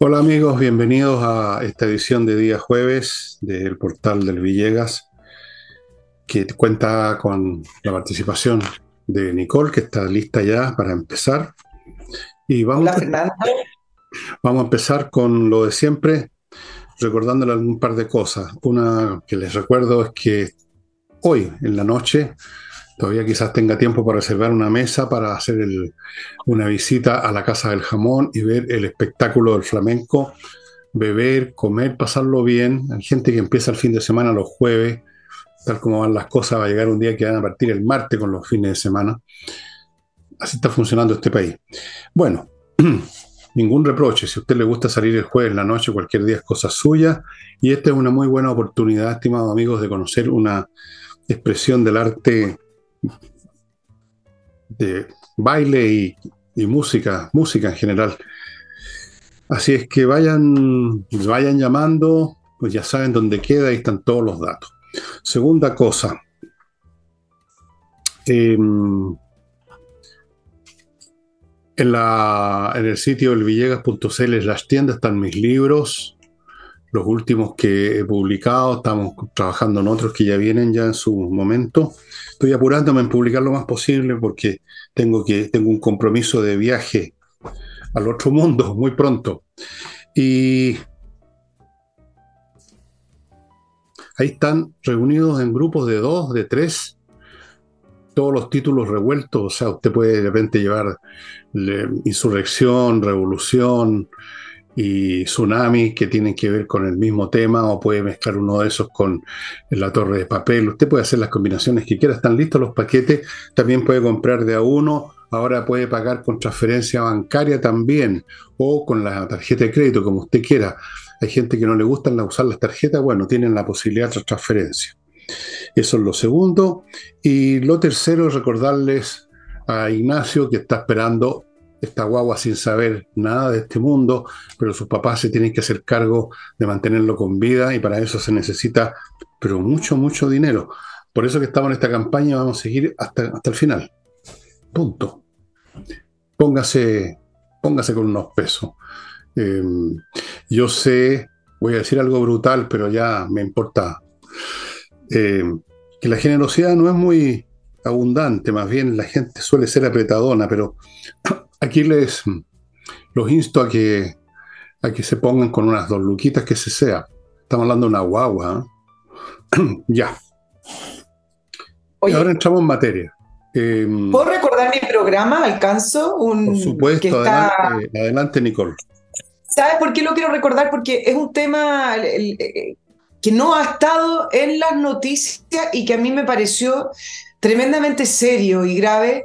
Hola amigos, bienvenidos a esta edición de día jueves del portal del Villegas, que cuenta con la participación de Nicole, que está lista ya para empezar. Y vamos, Hola, vamos a empezar con lo de siempre, recordándole un par de cosas. Una que les recuerdo es que hoy en la noche todavía quizás tenga tiempo para reservar una mesa para hacer una visita a la Casa del Jamón y ver el espectáculo del flamenco, beber, comer, pasarlo bien. Hay gente que empieza el fin de semana los jueves, tal como van las cosas, va a llegar un día que van a partir el martes con los fines de semana. Así está funcionando este país. Bueno, ningún reproche. Si a usted le gusta salir el jueves la noche, cualquier día es cosa suya. Y esta es una muy buena oportunidad, estimados amigos, de conocer una expresión del arte de baile y, música, música en general. Así es que vayan, vayan llamando, pues ya saben dónde queda, y están todos los datos. Segunda cosa, em, en, la, en el sitio elvillegas.cl, las tiendas están mis libros, los últimos que he publicado, estamos trabajando en otros que ya vienen ya en su momento. Estoy apurándome en publicar lo más posible porque tengo, que, tengo un compromiso de viaje al otro mundo muy pronto. Y ahí están reunidos en grupos de dos, de tres, todos los títulos revueltos. O sea, usted puede de repente llevar insurrección, revolución, y tsunamis que tienen que ver con el mismo tema o puede mezclar uno de esos con la torre de papel. Usted puede hacer las combinaciones que quiera. Están listos los paquetes. También puede comprar de a uno. Ahora puede pagar con transferencia bancaria también o con la tarjeta de crédito, como usted quiera. Hay gente que no le gusta usar las tarjetas. Bueno, tienen la posibilidad de transferencia. Eso es lo segundo. Y lo tercero es recordarles a Ignacio que está esperando esta guagua sin saber nada de este mundo, pero sus papás se tienen que hacer cargo de mantenerlo con vida y para eso se necesita, pero mucho, mucho dinero. Por eso que estamos en esta campaña, vamos a seguir hasta, hasta el final. Punto. Póngase, póngase con unos pesos. Em, yo sé, voy a decir algo brutal, pero ya me importa, em, que la generosidad no es muy abundante, más bien la gente suele ser apretadona, pero Aquí les los insto a que, a que se pongan con unas dos luquitas que se sea. Estamos hablando de una guagua. ¿eh? ya. y ahora entramos en materia. Em, ¿Puedo recordar mi programa? ¿Alcanzo? Un, por supuesto, adelante, adelante, Nicole. ¿Sabes por qué lo quiero recordar? Porque es un tema eh, que no ha estado en las noticias y que a mí me pareció tremendamente serio y grave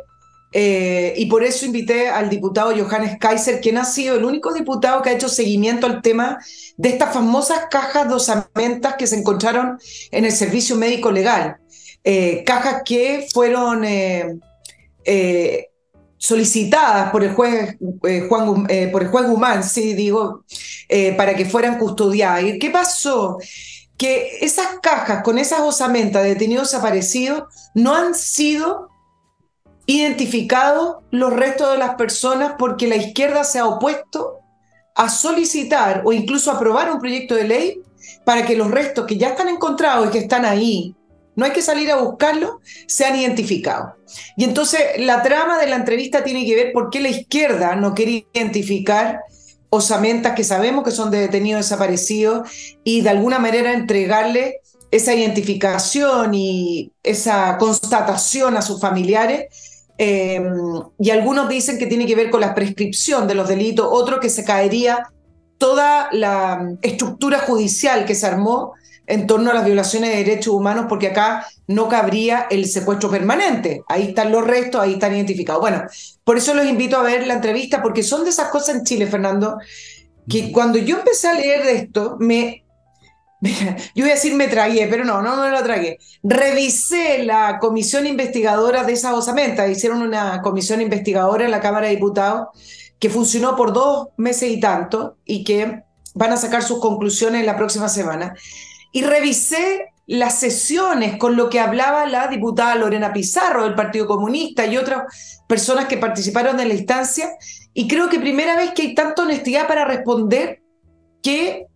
eh, y por eso invité al diputado Johannes Kaiser, quien ha sido el único diputado que ha hecho seguimiento al tema de estas famosas cajas de osamentas que se encontraron en el servicio médico legal. Eh, cajas que fueron eh, solicitadas por el juez, Juan, por el juez Guzmán, sí, digo, para que fueran custodiadas. ¿Y qué pasó? Que esas cajas con esas osamentas de detenidos desaparecidos no han sido identificado los restos de las personas porque la izquierda se ha opuesto a solicitar o incluso aprobar un proyecto de ley para que los restos que ya están encontrados y que están ahí, no hay que salir a buscarlos, sean identificados. Y entonces la trama de la entrevista tiene que ver por qué la izquierda no quiere identificar osamentas que sabemos que son de detenidos desaparecidos y de alguna manera entregarle esa identificación y esa constatación a sus familiares Em, y algunos dicen que tiene que ver con la prescripción de los delitos, otro que se caería toda la estructura judicial que se armó en torno a las violaciones de derechos humanos, porque acá no cabría el secuestro permanente. Ahí están los restos, ahí están identificados. Bueno, por eso los invito a ver la entrevista, porque son de esas cosas en Chile, Fernando, que cuando yo empecé a leer de esto, me yo voy a decir me tragué, pero no, no me lo tragué. Revisé la comisión investigadora de esa osamenta. Hicieron una comisión investigadora en la Cámara de Diputados que funcionó por dos meses y tanto y que van a sacar sus conclusiones la próxima semana. Y revisé las sesiones con lo que hablaba la diputada Lorena Pizarro del Partido Comunista y otras personas que participaron en la instancia. Y creo que primera vez que hay tanta honestidad para responder que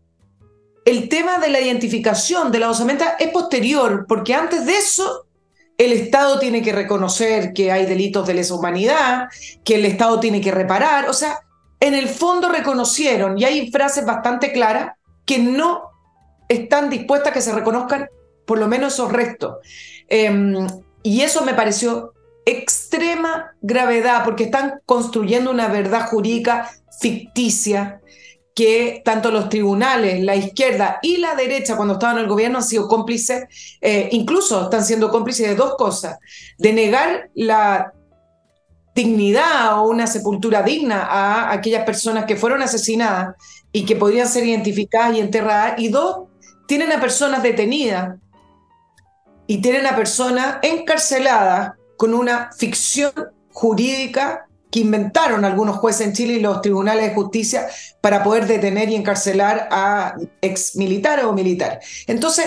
el tema de la identificación de la osamenta es posterior, porque antes de eso el Estado tiene que reconocer que hay delitos de lesa humanidad, que el Estado tiene que reparar, o sea, en el fondo reconocieron, y hay frases bastante claras, que no están dispuestas a que se reconozcan por lo menos esos restos. Em, y eso me pareció extrema gravedad, porque están construyendo una verdad jurídica ficticia que tanto los tribunales, la izquierda y la derecha, cuando estaban en el gobierno, han sido cómplices, eh, incluso están siendo cómplices de dos cosas, de negar la dignidad o una sepultura digna a aquellas personas que fueron asesinadas y que podrían ser identificadas y enterradas, y dos, tienen a personas detenidas y tienen a personas encarceladas con una ficción jurídica que inventaron algunos jueces en Chile y los tribunales de justicia para poder detener y encarcelar a ex militares o militares. Entonces,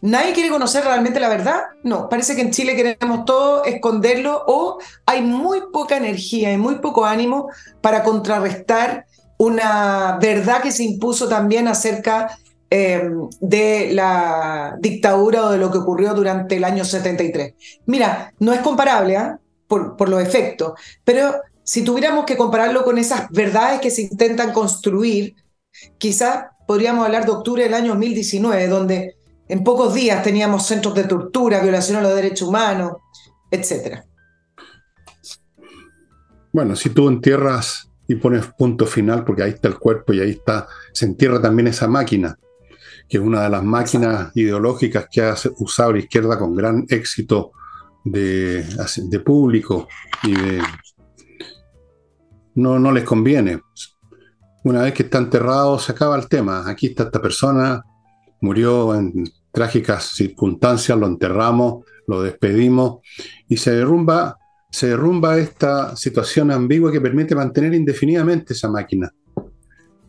¿nadie quiere conocer realmente la verdad? No, parece que en Chile queremos todo esconderlo o hay muy poca energía y muy poco ánimo para contrarrestar una verdad que se impuso también acerca Em, de la dictadura o de lo que ocurrió durante el año 73. Mira, no es comparable ¿ah? Por, por los efectos, pero si tuviéramos que compararlo con esas verdades que se intentan construir, quizás podríamos hablar de octubre del año 2019, donde en pocos días teníamos centros de tortura, violación a los derechos humanos, etc. Bueno, si tú entierras y pones punto final, porque ahí está el cuerpo y ahí está, se entierra también esa máquina que es una de las máquinas ideológicas que ha usado la izquierda con gran éxito de, público y de... No, no les conviene. Una vez que está enterrado, se acaba el tema. Aquí está esta persona, murió en trágicas circunstancias, lo enterramos, lo despedimos y se derrumba, se derrumba esta situación ambigua que permite mantener indefinidamente esa máquina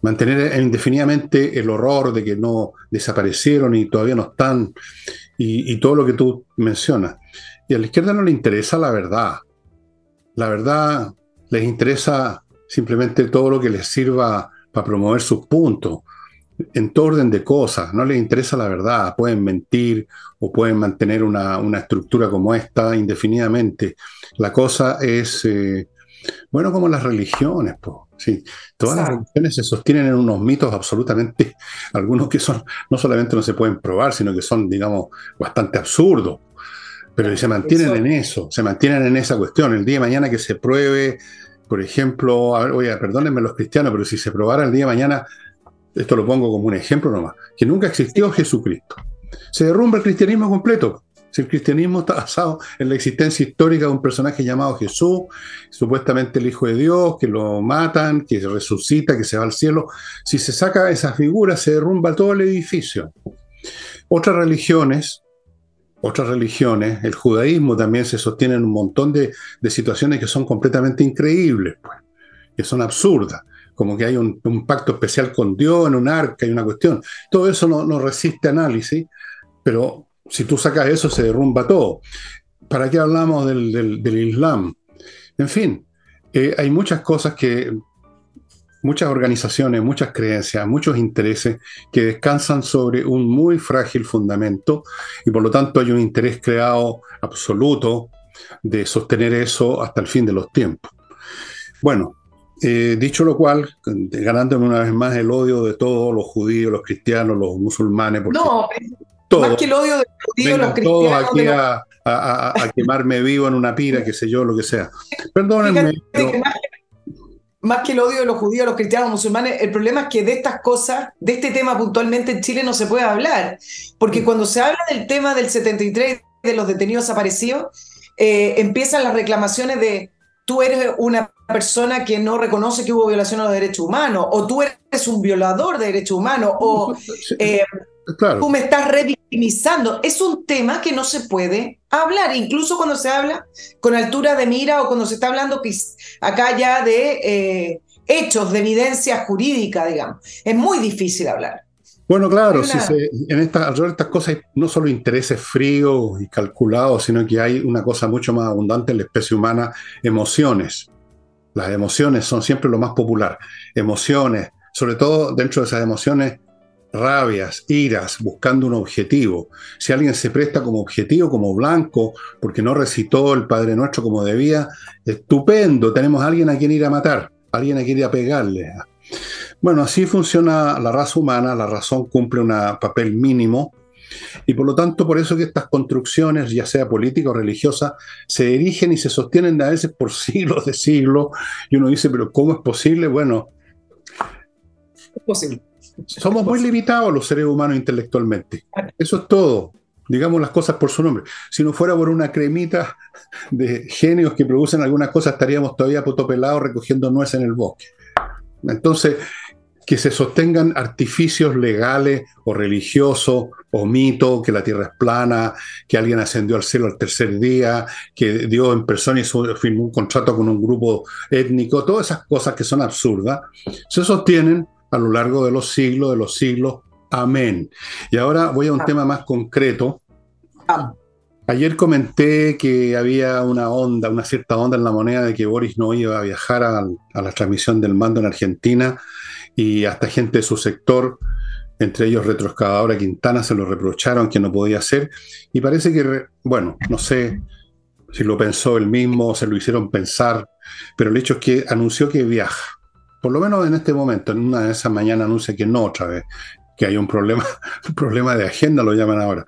mantener indefinidamente el horror de que no desaparecieron y todavía no están, y, todo lo que tú mencionas. Y a la izquierda no le interesa la verdad. La verdad les interesa simplemente todo lo que les sirva para promover sus puntos, en todo orden de cosas. No les interesa la verdad. Pueden mentir o pueden mantener una, estructura como esta indefinidamente. La cosa es, eh, bueno, como las religiones, pues. Sí, todas las religiones se sostienen en unos mitos absolutamente, algunos que son, no solamente no se pueden probar, sino que son, digamos, bastante absurdos. Pero se mantienen en eso, se mantienen en esa cuestión. El día de mañana que se pruebe, por ejemplo, oye, perdónenme los cristianos, pero si se probara el día de mañana, esto lo pongo como un ejemplo nomás, que nunca existió Jesucristo. Se derrumba el cristianismo completo. Si el cristianismo está basado en la existencia histórica de un personaje llamado Jesús, supuestamente el Hijo de Dios, que lo matan, que resucita, que se va al cielo, si se saca esa figura, se derrumba todo el edificio. Otras religiones, otras religiones, el judaísmo también se sostiene en un montón de, situaciones que son completamente increíbles, pues, que son absurdas como que hay un, pacto especial con Dios en un arca y una cuestión. Todo eso no, no resiste análisis, pero si tú sacas eso, se derrumba todo. ¿Para qué hablamos del, Islam? En fin, eh, hay muchas cosas que, muchas organizaciones, muchas creencias, muchos intereses que descansan sobre un muy frágil fundamento y por lo tanto hay un interés creado absoluto de sostener eso hasta el fin de los tiempos. Bueno, eh, dicho lo cual, ganándome una vez más el odio de todos los judíos, los cristianos, los musulmanes. no, más que el odio de los judíos, los cristianos. aquí a, quemarme vivo en una pira, qué sé yo, lo que sea. Perdónenme. más, que el odio de los judíos, los cristianos, los musulmanes, el problema es que de estas cosas, de este tema puntualmente en Chile no se puede hablar. Porque mm. cuando se habla del tema del 73 de los detenidos desaparecidos, eh, empiezan las reclamaciones de tú eres una persona que no reconoce que hubo violación a los derechos humanos, o tú eres un violador de derechos humanos, o eh, Tú me estás revictimizando. Es un tema que no se puede hablar, incluso cuando se habla con altura de mira o cuando se está hablando acá ya de eh, hechos, de evidencia jurídica, digamos. Es muy difícil hablar. Bueno, claro, si en esta, alrededor de estas cosas hay no solo intereses fríos y calculados, sino que hay una cosa mucho más abundante en la especie humana, emociones. Las emociones son siempre lo más popular. Emociones, sobre todo dentro de esas emociones, rabias, iras, buscando un objetivo. Si alguien se presta como objetivo, como blanco, porque no recitó el Padre Nuestro como debía, estupendo, tenemos a alguien a quien ir a matar, alguien a quien ir a pegarle. Bueno, así funciona la raza humana, la razón cumple un papel mínimo y por lo tanto, por eso que estas construcciones, ya sea política o religiosa, se erigen y se sostienen a veces por siglos de siglos. Y uno dice, pero ¿cómo es posible? Bueno, es posible. Somos muy limitados los seres humanos intelectualmente. Eso es todo. Digamos las cosas por su nombre. Si no fuera por una cremita de genios que producen algunas cosas, estaríamos todavía potopelados recogiendo nueces en el bosque. Entonces, que se sostengan artificios legales o religiosos o mitos, que la tierra es plana, que alguien ascendió al cielo al tercer día, que Dios en persona hizo, firmó un contrato con un grupo étnico, todas esas cosas que son absurdas, se sostienen a lo largo de los siglos, de los siglos. Amén. Y ahora voy a un tema más concreto. Ayer comenté que había una onda, una cierta onda en la moneda de que Boris no iba a viajar a, a la transmisión del mando en Argentina y hasta gente de su sector, entre ellos Retroexcavadora Quintana, se lo reprocharon que no podía hacer. Y parece que, bueno, no sé si lo pensó él mismo, se lo hicieron pensar, pero el hecho es que anunció que viaja. Por lo menos en este momento, en una de esas mañanas anuncia que no otra vez, que hay un problema, un problema de agenda, lo llaman ahora.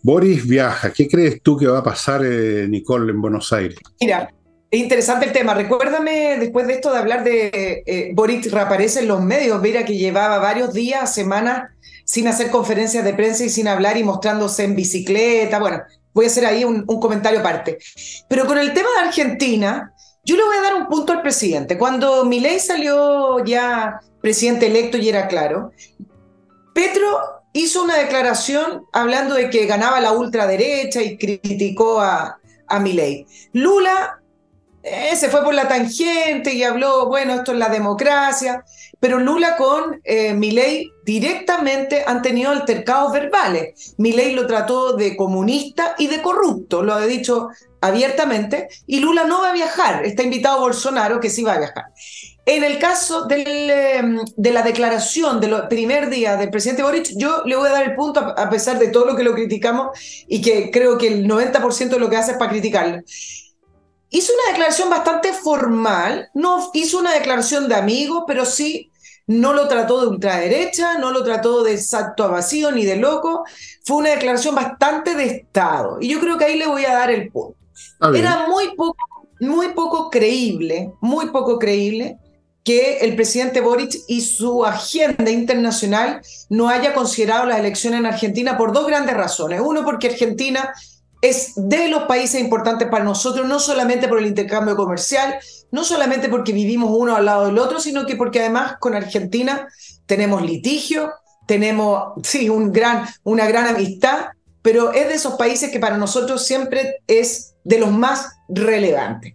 Boris viaja. ¿Qué crees tú que va a pasar, eh, Nicole, en Buenos Aires? Mira, es interesante el tema. Recuérdame después de esto de hablar de eh, Boris reaparece en los medios. Mira que llevaba varios días, semanas sin hacer conferencias de prensa y sin hablar y mostrándose en bicicleta. Bueno, voy a hacer ahí un, comentario aparte. Pero con el tema de Argentina, yo le voy a dar un punto al presidente. Cuando Milei salió ya presidente electo y era claro, Petro hizo una declaración hablando de que ganaba la ultraderecha y criticó a, a Milei. Lula eh, se fue por la tangente y habló, bueno, esto es la democracia, pero Lula con eh, Milei directamente han tenido altercados verbales. Milei lo trató de comunista y de corrupto, lo ha dicho abiertamente, y Lula no va a viajar, está invitado Bolsonaro que sí va a viajar. En el caso em, de la declaración del primer día del presidente Boric, yo le voy a dar el punto, a pesar de todo lo que lo criticamos y que creo que el 90% de lo que hace es para criticarlo hizo una declaración bastante formal, no hizo una declaración de amigo, pero sí no lo trató de ultraderecha, no lo trató de exacto a vacío ni de loco, fue una declaración bastante de Estado. Y yo creo que ahí le voy a dar el punto. Era muy poco, muy poco creíble, muy poco creíble que el presidente Boric y su agenda internacional no haya considerado las elecciones en Argentina por dos grandes razones. Uno, porque Argentina es de los países importantes para nosotros, no solamente por el intercambio comercial, no solamente porque vivimos uno al lado del otro, sino que porque además con Argentina tenemos litigio, tenemos, sí, un gran, una gran amistad, pero es de esos países que para nosotros siempre es de los más relevantes.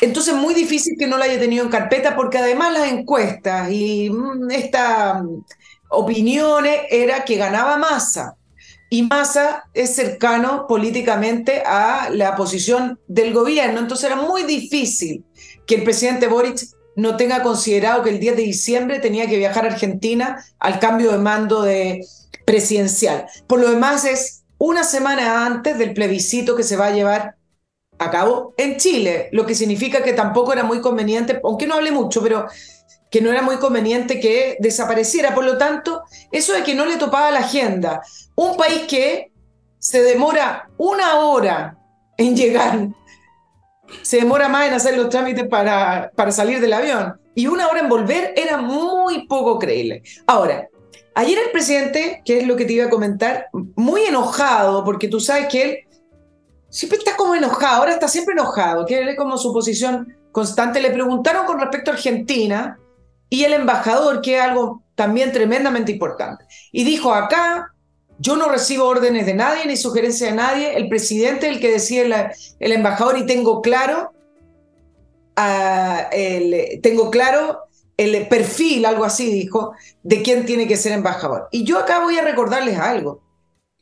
Entonces, muy difícil que no lo haya tenido en carpeta, porque además las encuestas y mm, esta mm, opiniones era que ganaba masa y Massa es cercano políticamente a la posición del gobierno. Entonces era muy difícil que el presidente Boric no tenga considerado que el 10 de diciembre tenía que viajar a Argentina al cambio de mando de presidencial. Por lo demás es una semana antes del plebiscito que se va a llevar a cabo en Chile, lo que significa que tampoco era muy conveniente, aunque no hable mucho, pero que no era muy conveniente que desapareciera. Por lo tanto, eso de que no le topaba la agenda, un país que se demora una hora en llegar, se demora más en hacer los trámites para, para salir del avión y una hora en volver, era muy poco creíble. Ahora, ayer el presidente, que es lo que te iba a comentar, muy enojado, porque tú sabes que él siempre está como enojado, ahora está siempre enojado, que él es como su posición constante. Le preguntaron con respecto a Argentina y el embajador, que es algo también tremendamente importante. Y dijo, acá yo no recibo órdenes de nadie ni sugerencias de nadie, el presidente es el que decide el embajador y tengo claro, ah, el, tengo claro el perfil, algo así dijo, de quién tiene que ser embajador. Y yo acá voy a recordarles algo.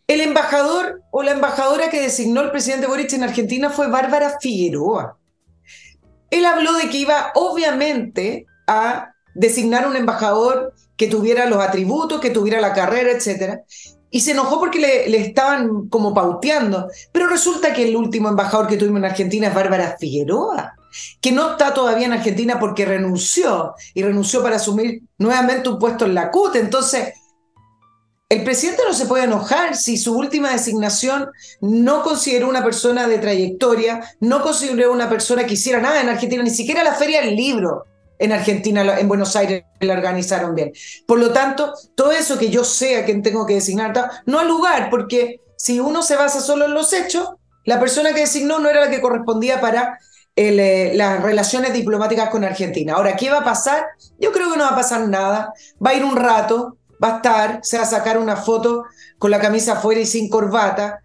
El embajador o la embajadora que designó el presidente Boric en Argentina fue Bárbara Figueroa. Él habló de que iba obviamente a designar un embajador que tuviera los atributos, que tuviera la carrera, etc. Y se enojó porque le, le, estaban como pauteando. Pero resulta que el último embajador que tuvimos en Argentina es Bárbara Figueroa, que no está todavía en Argentina porque renunció y renunció para asumir nuevamente un puesto en la CUT. Entonces, el presidente no se puede enojar si su última designación no consideró una persona de trayectoria, no consideró una persona que hiciera nada en Argentina, ni siquiera la Feria del Libro en Argentina, en Buenos Aires, la organizaron bien. Por lo tanto, todo eso que yo sé a quien tengo que designar, no al lugar, porque si uno se basa solo en los hechos, la persona que designó no era la que correspondía para eh, las relaciones diplomáticas con Argentina. Ahora, ¿qué va a pasar? Yo creo que no va a pasar nada. Va a ir un rato, va a estar, se va a sacar una foto con la camisa afuera y sin corbata.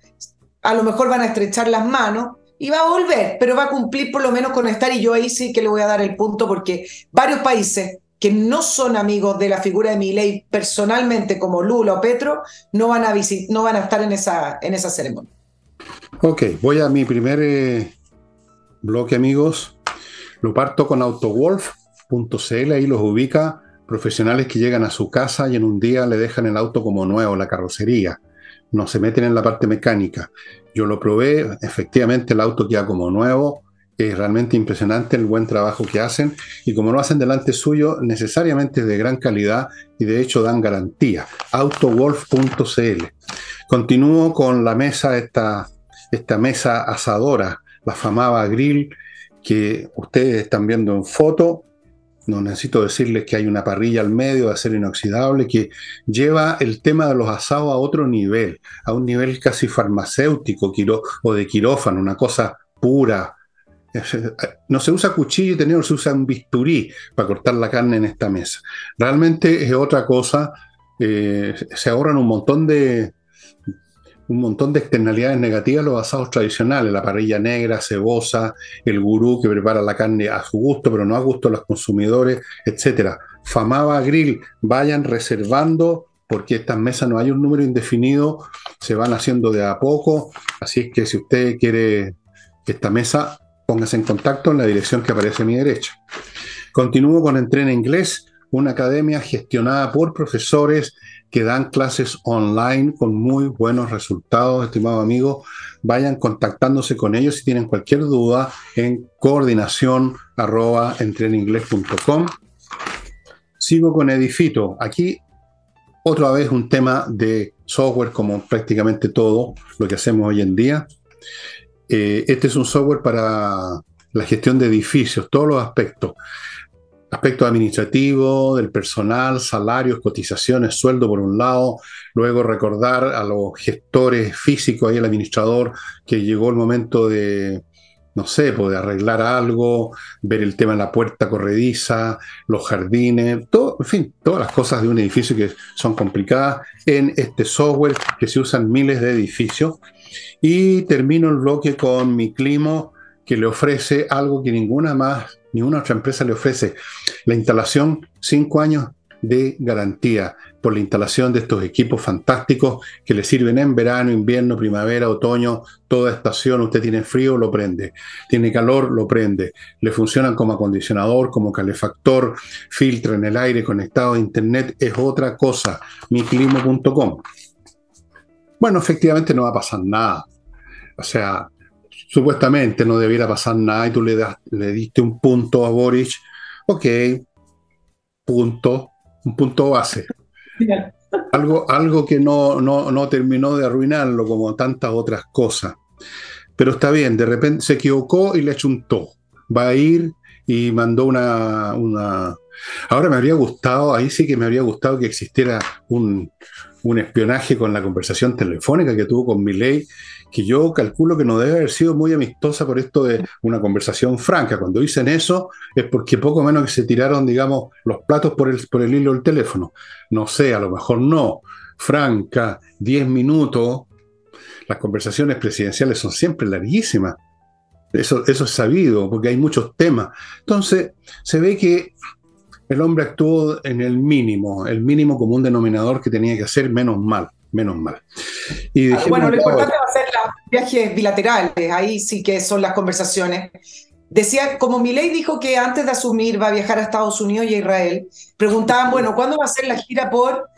A lo mejor van a estrechar las manos y va a volver, pero va a cumplir por lo menos con estar y yo ahí sí que le voy a dar el punto porque varios países que no son amigos de la figura de ley personalmente como Lula o Petro no van a, no van a estar en esa, en esa ceremonia. Ok, voy a mi primer eh, bloque amigos. Lo parto con autowolf.cl, ahí los ubica profesionales que llegan a su casa y en un día le dejan el auto como nuevo, la carrocería. No se meten en la parte mecánica. Yo lo probé, efectivamente el auto queda como nuevo, es realmente impresionante el buen trabajo que hacen y como lo hacen delante suyo, necesariamente de gran calidad y de hecho dan garantía. Autowolf.cl. Continúo con la mesa, esta, esta mesa asadora, la famada grill que ustedes están viendo en foto. No necesito decirles que hay una parrilla al medio de acero inoxidable que lleva el tema de los asados a otro nivel, a un nivel casi farmacéutico o de quirófano, una cosa pura. No se usa cuchillo y tenedor, se usa un bisturí para cortar la carne en esta mesa. Realmente es otra cosa. Eh, se ahorran un montón de, un montón de externalidades negativas los asados tradicionales, la parrilla negra, cebosa, el gurú que prepara la carne a su gusto, pero no a gusto de los consumidores, etc. Famaba Grill, vayan reservando porque estas mesas no hay un número indefinido, se van haciendo de a poco, así es que si usted quiere esta mesa, póngase en contacto en la dirección que aparece a mi derecha. Continúo con Entrena Inglés, una academia gestionada por profesores que dan clases online con muy buenos resultados, estimado amigo. Vayan contactándose con ellos si tienen cualquier duda en coordinación arroba Sigo con Edifito. Aquí otra vez un tema de software como prácticamente todo lo que hacemos hoy en día. Eh, este es un software para la gestión de edificios, todos los aspectos aspecto administrativo, del personal, salarios, cotizaciones, sueldo por un lado, luego recordar a los gestores físicos y al administrador que llegó el momento de, no sé, poder pues, arreglar algo, ver el tema de la puerta corrediza, los jardines, todo, en fin, todas las cosas de un edificio que son complicadas en este software que se usan miles de edificios. Y termino el bloque con mi clima que le ofrece algo que ninguna más ninguna otra empresa le ofrece la instalación, cinco años de garantía por la instalación de estos equipos fantásticos que le sirven en verano, invierno, primavera, otoño, toda estación. Usted tiene frío, lo prende. Tiene calor, lo prende. Le funcionan como acondicionador, como calefactor, filtra en el aire conectado a internet. Es otra cosa. miclimo.com. Bueno, efectivamente no va a pasar nada. O sea, supuestamente no debiera pasar nada y tú le, das, le diste un punto a Boric, ok, punto, un punto base. Algo, algo que no, no, no terminó de arruinarlo como tantas otras cosas. Pero está bien, de repente se equivocó y le achuntó. Va a ir y mandó una, una... Ahora me habría gustado, ahí sí que me habría gustado que existiera un, un espionaje con la conversación telefónica que tuvo con Milei que yo calculo que no debe haber sido muy amistosa por esto de una conversación franca. Cuando dicen eso es porque poco menos que se tiraron, digamos, los platos por el, por el hilo del teléfono. No sé, a lo mejor no. Franca, 10 minutos. Las conversaciones presidenciales son siempre larguísimas. Eso, eso es sabido, porque hay muchos temas. Entonces, se ve que el hombre actuó en el mínimo, el mínimo común denominador que tenía que hacer, menos mal menos mal. Y bueno, lo importante va a ser los viajes bilaterales, ahí sí que son las conversaciones. decía, como Milei dijo que antes de asumir va a viajar a Estados Unidos y a Israel, preguntaban, bueno, ¿cuándo va a ser la gira por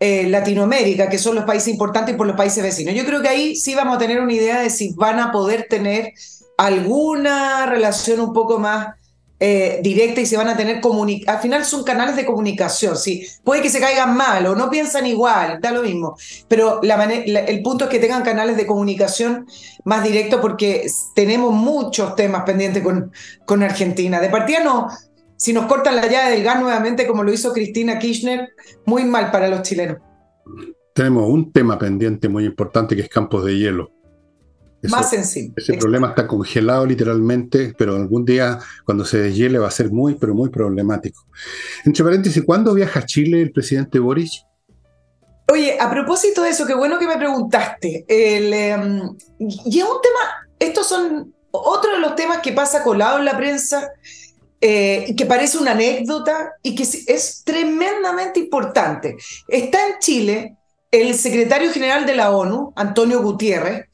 eh, Latinoamérica, que son los países importantes y por los países vecinos? Yo creo que ahí sí vamos a tener una idea de si van a poder tener alguna relación un poco más eh, directa y se van a tener comunicación. Al final son canales de comunicación, sí. Puede que se caigan mal o no piensan igual, da lo mismo. Pero la el punto es que tengan canales de comunicación más directos porque tenemos muchos temas pendientes con, con Argentina. De partida no. Si nos cortan la llave del gas nuevamente, como lo hizo Cristina Kirchner, muy mal para los chilenos. Tenemos un tema pendiente muy importante que es Campos de Hielo más sensible. Ese problema está congelado literalmente, pero algún día cuando se deshiele va a ser muy, pero muy problemático. Entre paréntesis, ¿cuándo viaja a Chile el presidente Boric? Oye, a propósito de eso, qué bueno que me preguntaste. Em, y es un tema, estos son otro de los temas que pasa colado en la prensa, eh, que parece una anécdota y que es tremendamente importante. Está en Chile el secretario general de la ONU, Antonio Gutiérrez,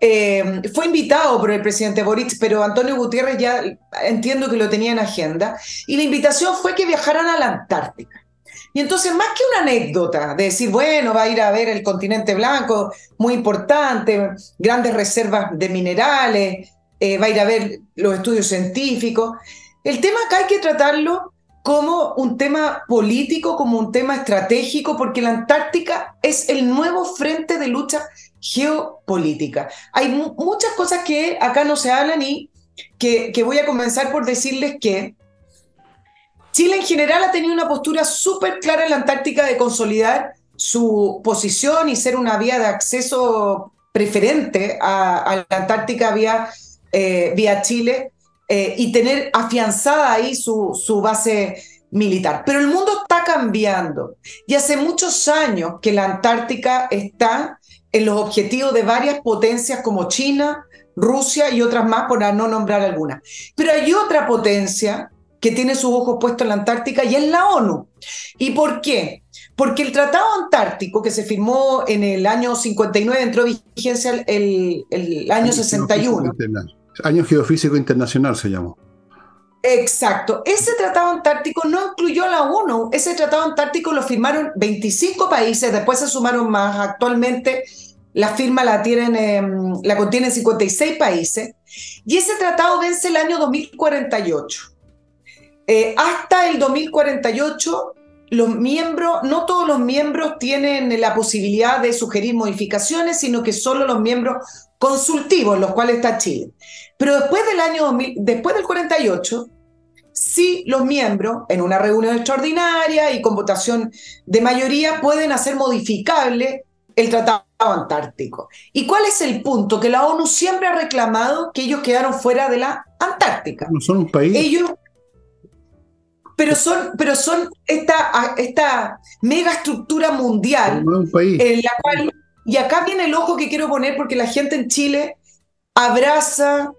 eh, fue invitado por el presidente Boric, pero Antonio Gutiérrez ya entiendo que lo tenía en agenda, y la invitación fue que viajaran a la Antártica. Y entonces, más que una anécdota de decir, bueno, va a ir a ver el continente blanco, muy importante, grandes reservas de minerales, eh, va a ir a ver los estudios científicos, el tema acá hay que tratarlo como un tema político, como un tema estratégico, porque la Antártica es el nuevo frente de lucha geopolítica. Hay muchas cosas que acá no se hablan y que, que voy a comenzar por decirles que Chile en general ha tenido una postura súper clara en la Antártica de consolidar su posición y ser una vía de acceso preferente a, la Antártica vía, eh, vía Chile eh, y tener afianzada ahí su, su base militar. Pero el mundo está cambiando y hace muchos años que la Antártica está en los objetivos de varias potencias como China, Rusia y otras más, por no nombrar algunas. Pero hay otra potencia que tiene sus ojos puestos en la Antártica y es la ONU. ¿Y por qué? Porque el Tratado Antártico, que se firmó en el año 59, entró en vigencia el, el año 61. Año Geofísico Internacional se llamó. Exacto. Ese tratado antártico no incluyó la ONU. Ese tratado antártico lo firmaron 25 países, después se sumaron más. Actualmente la firma la, tienen, em, la contienen 56 países. Y ese tratado vence el año 2048. Eh, hasta el 2048 los miembros, no todos los miembros tienen la posibilidad de sugerir modificaciones, sino que solo los miembros consultivos, los cuales está Chile. Pero después del año 2000, después del 48, sí los miembros, en una reunión extraordinaria y con votación de mayoría, pueden hacer modificable el Tratado Antártico. ¿Y cuál es el punto? Que la ONU siempre ha reclamado que ellos quedaron fuera de la Antártica. No son un país. Ellos pero son, pero son esta, esta mega estructura mundial en la cual, y acá viene el ojo que quiero poner porque la gente en Chile abraza,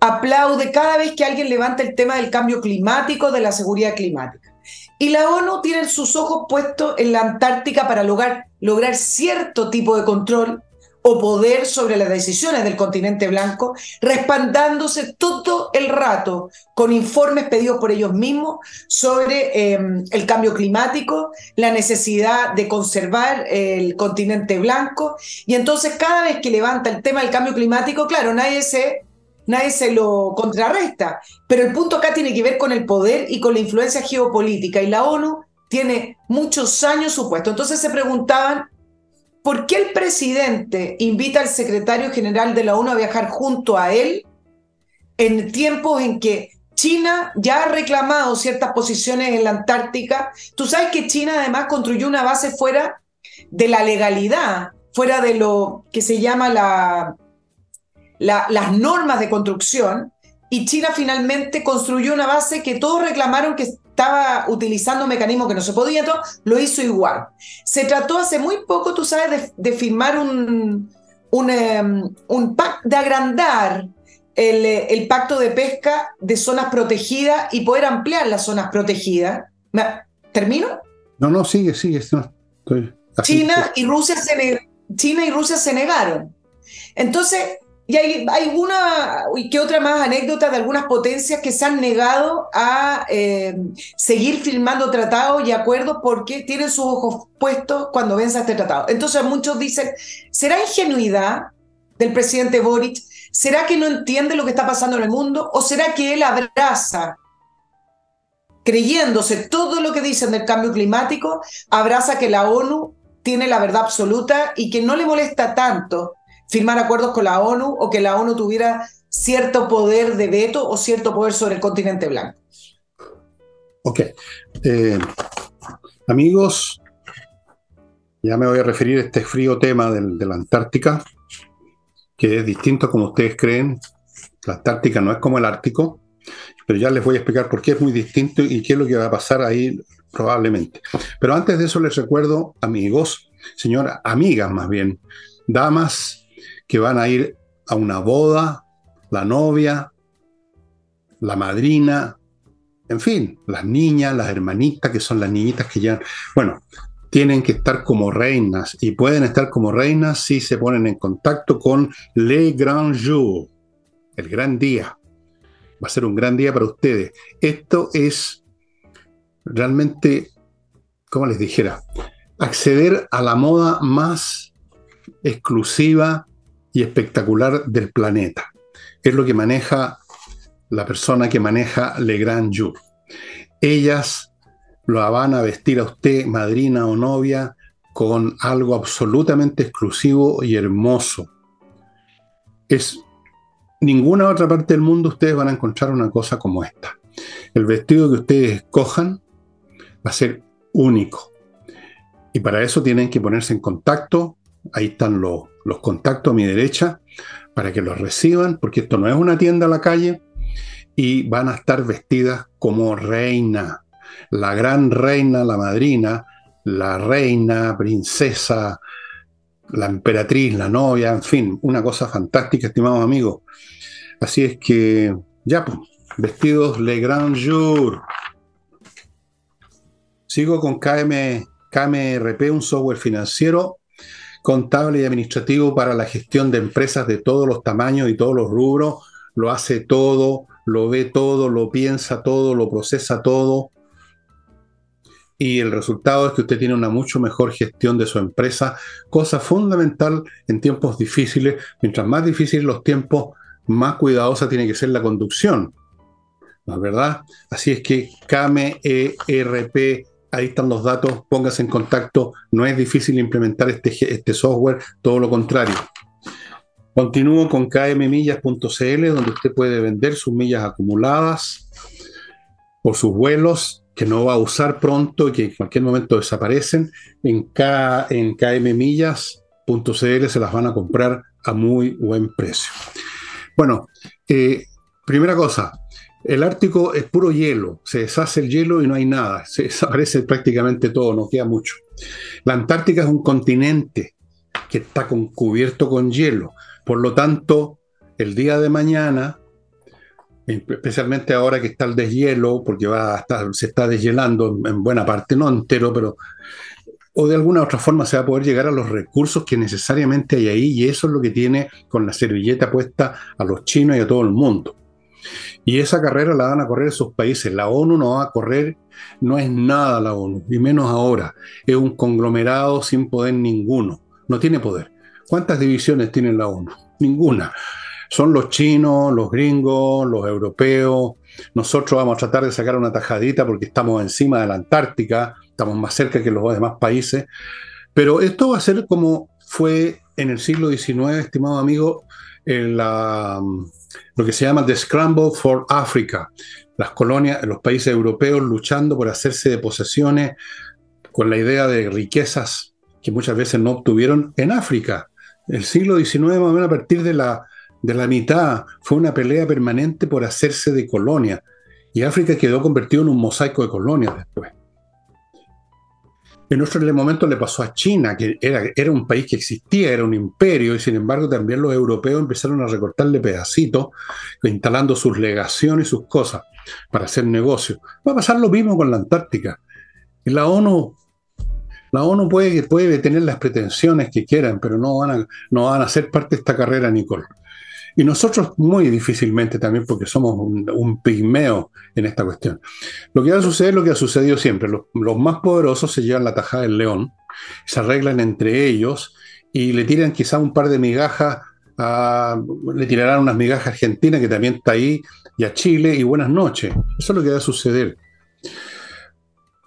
aplaude cada vez que alguien levanta el tema del cambio climático, de la seguridad climática. Y la ONU tiene sus ojos puestos en la Antártica para lograr, cierto tipo de control o poder sobre las decisiones del continente blanco, respaldándose todo el rato con informes pedidos por ellos mismos sobre em, el cambio climático, la necesidad de conservar el continente blanco. Y entonces cada vez que levanta el tema del cambio climático, claro, nadie se, nadie se lo contrarresta, pero el punto acá tiene que ver con el poder y con la influencia geopolítica. Y la ONU tiene muchos años supuesto. Entonces se preguntaban ¿por qué el presidente invita al secretario general de la ONU a viajar junto a él en tiempos en que China ya ha reclamado ciertas posiciones en la Antártica? Tú sabes que China además construyó una base fuera de la legalidad, fuera de lo que se llama la, las normas de construcción, y China finalmente construyó una base que todos reclamaron que estaba utilizando mecanismos que no se podían, lo hizo igual. Se trató hace muy poco, tú sabes, de, firmar un, un, em, un pacto, de agrandar el, el, pacto de pesca de zonas protegidas y poder ampliar las zonas protegidas. ¿Termino? No, no, sigue, sigue. China, y Rusia se China y Rusia se negaron. Entonces, y hay, hay una y otra más anécdota de algunas potencias que se han negado a eh, seguir firmando tratados y acuerdos porque tienen sus ojos puestos cuando venza este tratado. Entonces muchos dicen, ¿será ingenuidad del presidente Boric? ¿Será que no entiende lo que está pasando en el mundo? ¿O será que él abraza creyéndose todo lo que dicen del cambio climático, abraza que la ONU tiene la verdad absoluta y que no le molesta tanto firmar acuerdos con la ONU o que la ONU tuviera cierto poder de veto o cierto poder sobre el continente blanco. Ok. Eh, amigos, ya me voy a referir a este frío tema de la Antártica, que es distinto como ustedes creen. La Antártica no es como el Ártico, pero ya les voy a explicar por qué es muy distinto y qué es lo que va a pasar ahí probablemente. Pero antes de eso les recuerdo, amigos, señora, amigas más bien, damas que van a ir a una boda, la novia, la madrina, en fin, las niñas, las hermanitas, que son las niñitas que ya, bueno, tienen que estar como reinas y pueden estar como reinas si se ponen en contacto con Le Grand Jour, el gran día. Va a ser un gran día para ustedes. Esto es realmente, como les dijera, acceder a la moda más exclusiva, y espectacular del planeta. Es lo que maneja la persona que maneja Le Grand Jour. Ellas lo van a vestir a usted, madrina o novia, con algo absolutamente exclusivo y hermoso. Es ninguna otra parte del mundo ustedes van a encontrar una cosa como esta. El vestido que ustedes escojan va a ser único. Y para eso tienen que ponerse en contacto. Ahí están los los contacto a mi derecha para que los reciban, porque esto no es una tienda a la calle, y van a estar vestidas como reina, la gran reina, la madrina, la reina, princesa, la emperatriz, la novia, en fin, una cosa fantástica, estimados amigos. Así es que, ya, pues, vestidos Le Grand Jour. Sigo con KM, KMRP, un software financiero contable y administrativo para la gestión de empresas de todos los tamaños y todos los rubros. Lo hace todo, lo ve todo, lo piensa todo, lo procesa todo. Y el resultado es que usted tiene una mucho mejor gestión de su empresa, cosa fundamental en tiempos difíciles. Mientras más difíciles los tiempos, más cuidadosa tiene que ser la conducción. ¿No es verdad? Así es que CAME ERP ahí están los datos, póngase en contacto, no es difícil implementar este, este software, todo lo contrario. Continúo con kmmillas.cl, donde usted puede vender sus millas acumuladas por sus vuelos que no va a usar pronto y que en cualquier momento desaparecen. En, kmmillas.cl se las van a comprar a muy buen precio. Bueno, eh, primera cosa, el Ártico es puro hielo, se deshace el hielo y no hay nada, se desaparece prácticamente todo, no queda mucho. La Antártica es un continente que está cubierto con hielo, por lo tanto, el día de mañana, especialmente ahora que está el deshielo, porque va se está deshielando en buena parte, no entero, pero o de alguna otra forma se va a poder llegar a los recursos que necesariamente hay ahí, y eso es lo que tiene con la servilleta puesta a los chinos y a todo el mundo. Y esa carrera la van a correr esos países. La ONU no va a correr, no es nada la ONU, y menos ahora. Es un conglomerado sin poder ninguno. No tiene poder. ¿Cuántas divisiones tiene la ONU? Ninguna. Son los chinos, los gringos, los europeos. Nosotros vamos a tratar de sacar una tajadita porque estamos encima de la Antártica, estamos más cerca que los demás países. Pero esto va a ser como fue en el siglo XIX, estimado amigo, en la, lo que se llama The Scramble for Africa, las colonias, los países europeos luchando por hacerse de posesiones con la idea de riquezas que muchas veces no obtuvieron en África. El siglo XIX, a partir de la, de la mitad, fue una pelea permanente por hacerse de colonia. Y África quedó convertido en un mosaico de colonias después. En otro momento le pasó a China, que era, un país que existía, era un imperio, y sin embargo también los europeos empezaron a recortarle pedacitos, instalando sus legaciones y sus cosas para hacer negocios. Va a pasar lo mismo con la Antártica. la ONU, la ONU puede, puede tener las pretensiones que quieran, pero no van, a, no van a ser parte de esta carrera, Nicole. Y nosotros muy difícilmente también porque somos un, pigmeo en esta cuestión. Lo que va a suceder es lo que ha sucedido siempre. Los, más poderosos se llevan la tajada del león, se arreglan entre ellos y le tiran quizá un par de migajas, le tirarán unas migajas a Argentina que también está ahí, y a Chile, y buenas noches. Eso es lo que va a suceder.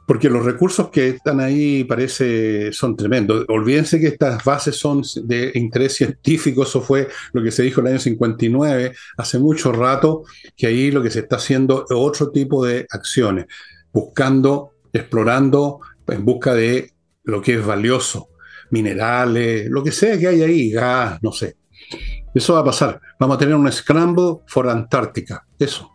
Porque los recursos que están ahí parece son tremendos. Olvídense que estas bases son de interés científico, eso fue lo que se dijo en el año 59, hace mucho rato, que ahí lo que se está haciendo es otro tipo de acciones, buscando, explorando en busca de lo que es valioso, minerales, lo que sea que hay ahí, gas, no sé. Eso va a pasar. Vamos a tener un scramble for Antártica. Eso.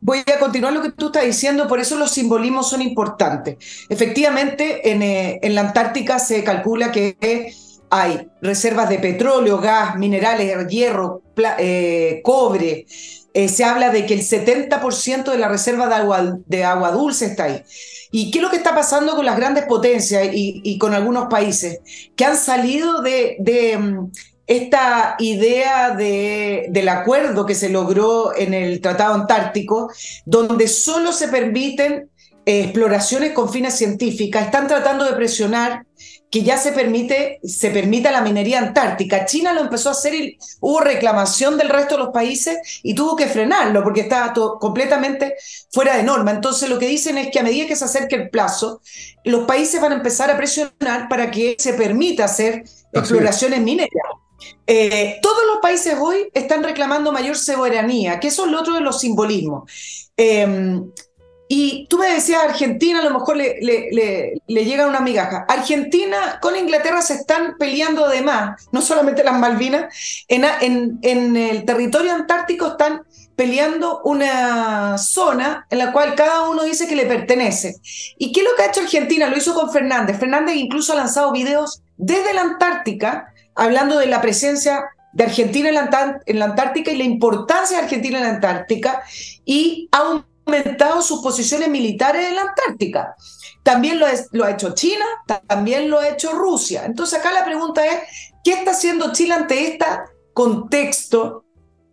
Voy a continuar lo que tú estás diciendo, por eso los simbolismos son importantes. Efectivamente, en, eh, la Antártica se calcula que hay reservas de petróleo, gas, minerales, hierro, eh, cobre. Eh, se habla de que el 70% de la reserva de agua, de agua dulce está ahí. ¿Y qué es lo que está pasando con las grandes potencias y, con algunos países que han salido de, mm, esta idea de, del acuerdo que se logró en el Tratado Antártico, donde solo se permiten eh, exploraciones con fines científicas, están tratando de presionar que ya se permite, se permita la minería antártica. China lo empezó a hacer y hubo reclamación del resto de los países y tuvo que frenarlo porque estaba todo completamente fuera de norma. Entonces lo que dicen es que a medida que se acerque el plazo, los países van a empezar a presionar para que se permita hacer exploraciones mineras. Eh, todos los países hoy están reclamando mayor soberanía, que eso es lo otro de los simbolismos. Eh, y tú me decías, Argentina a lo mejor le, le, le, llega una migaja. Argentina con Inglaterra se están peleando además, no solamente las Malvinas, en, en el territorio antártico están peleando una zona en la cual cada uno dice que le pertenece. ¿Y qué es lo que ha hecho Argentina? Lo hizo con Fernández. Fernández incluso ha lanzado videos desde la Antártica hablando de la presencia de Argentina en la, Antártica y la importancia de Argentina en la Antártica y ha aumentado sus posiciones militares en la Antártica. También lo, lo, ha hecho China, también lo ha hecho Rusia. Entonces acá la pregunta es, ¿qué está haciendo Chile ante este contexto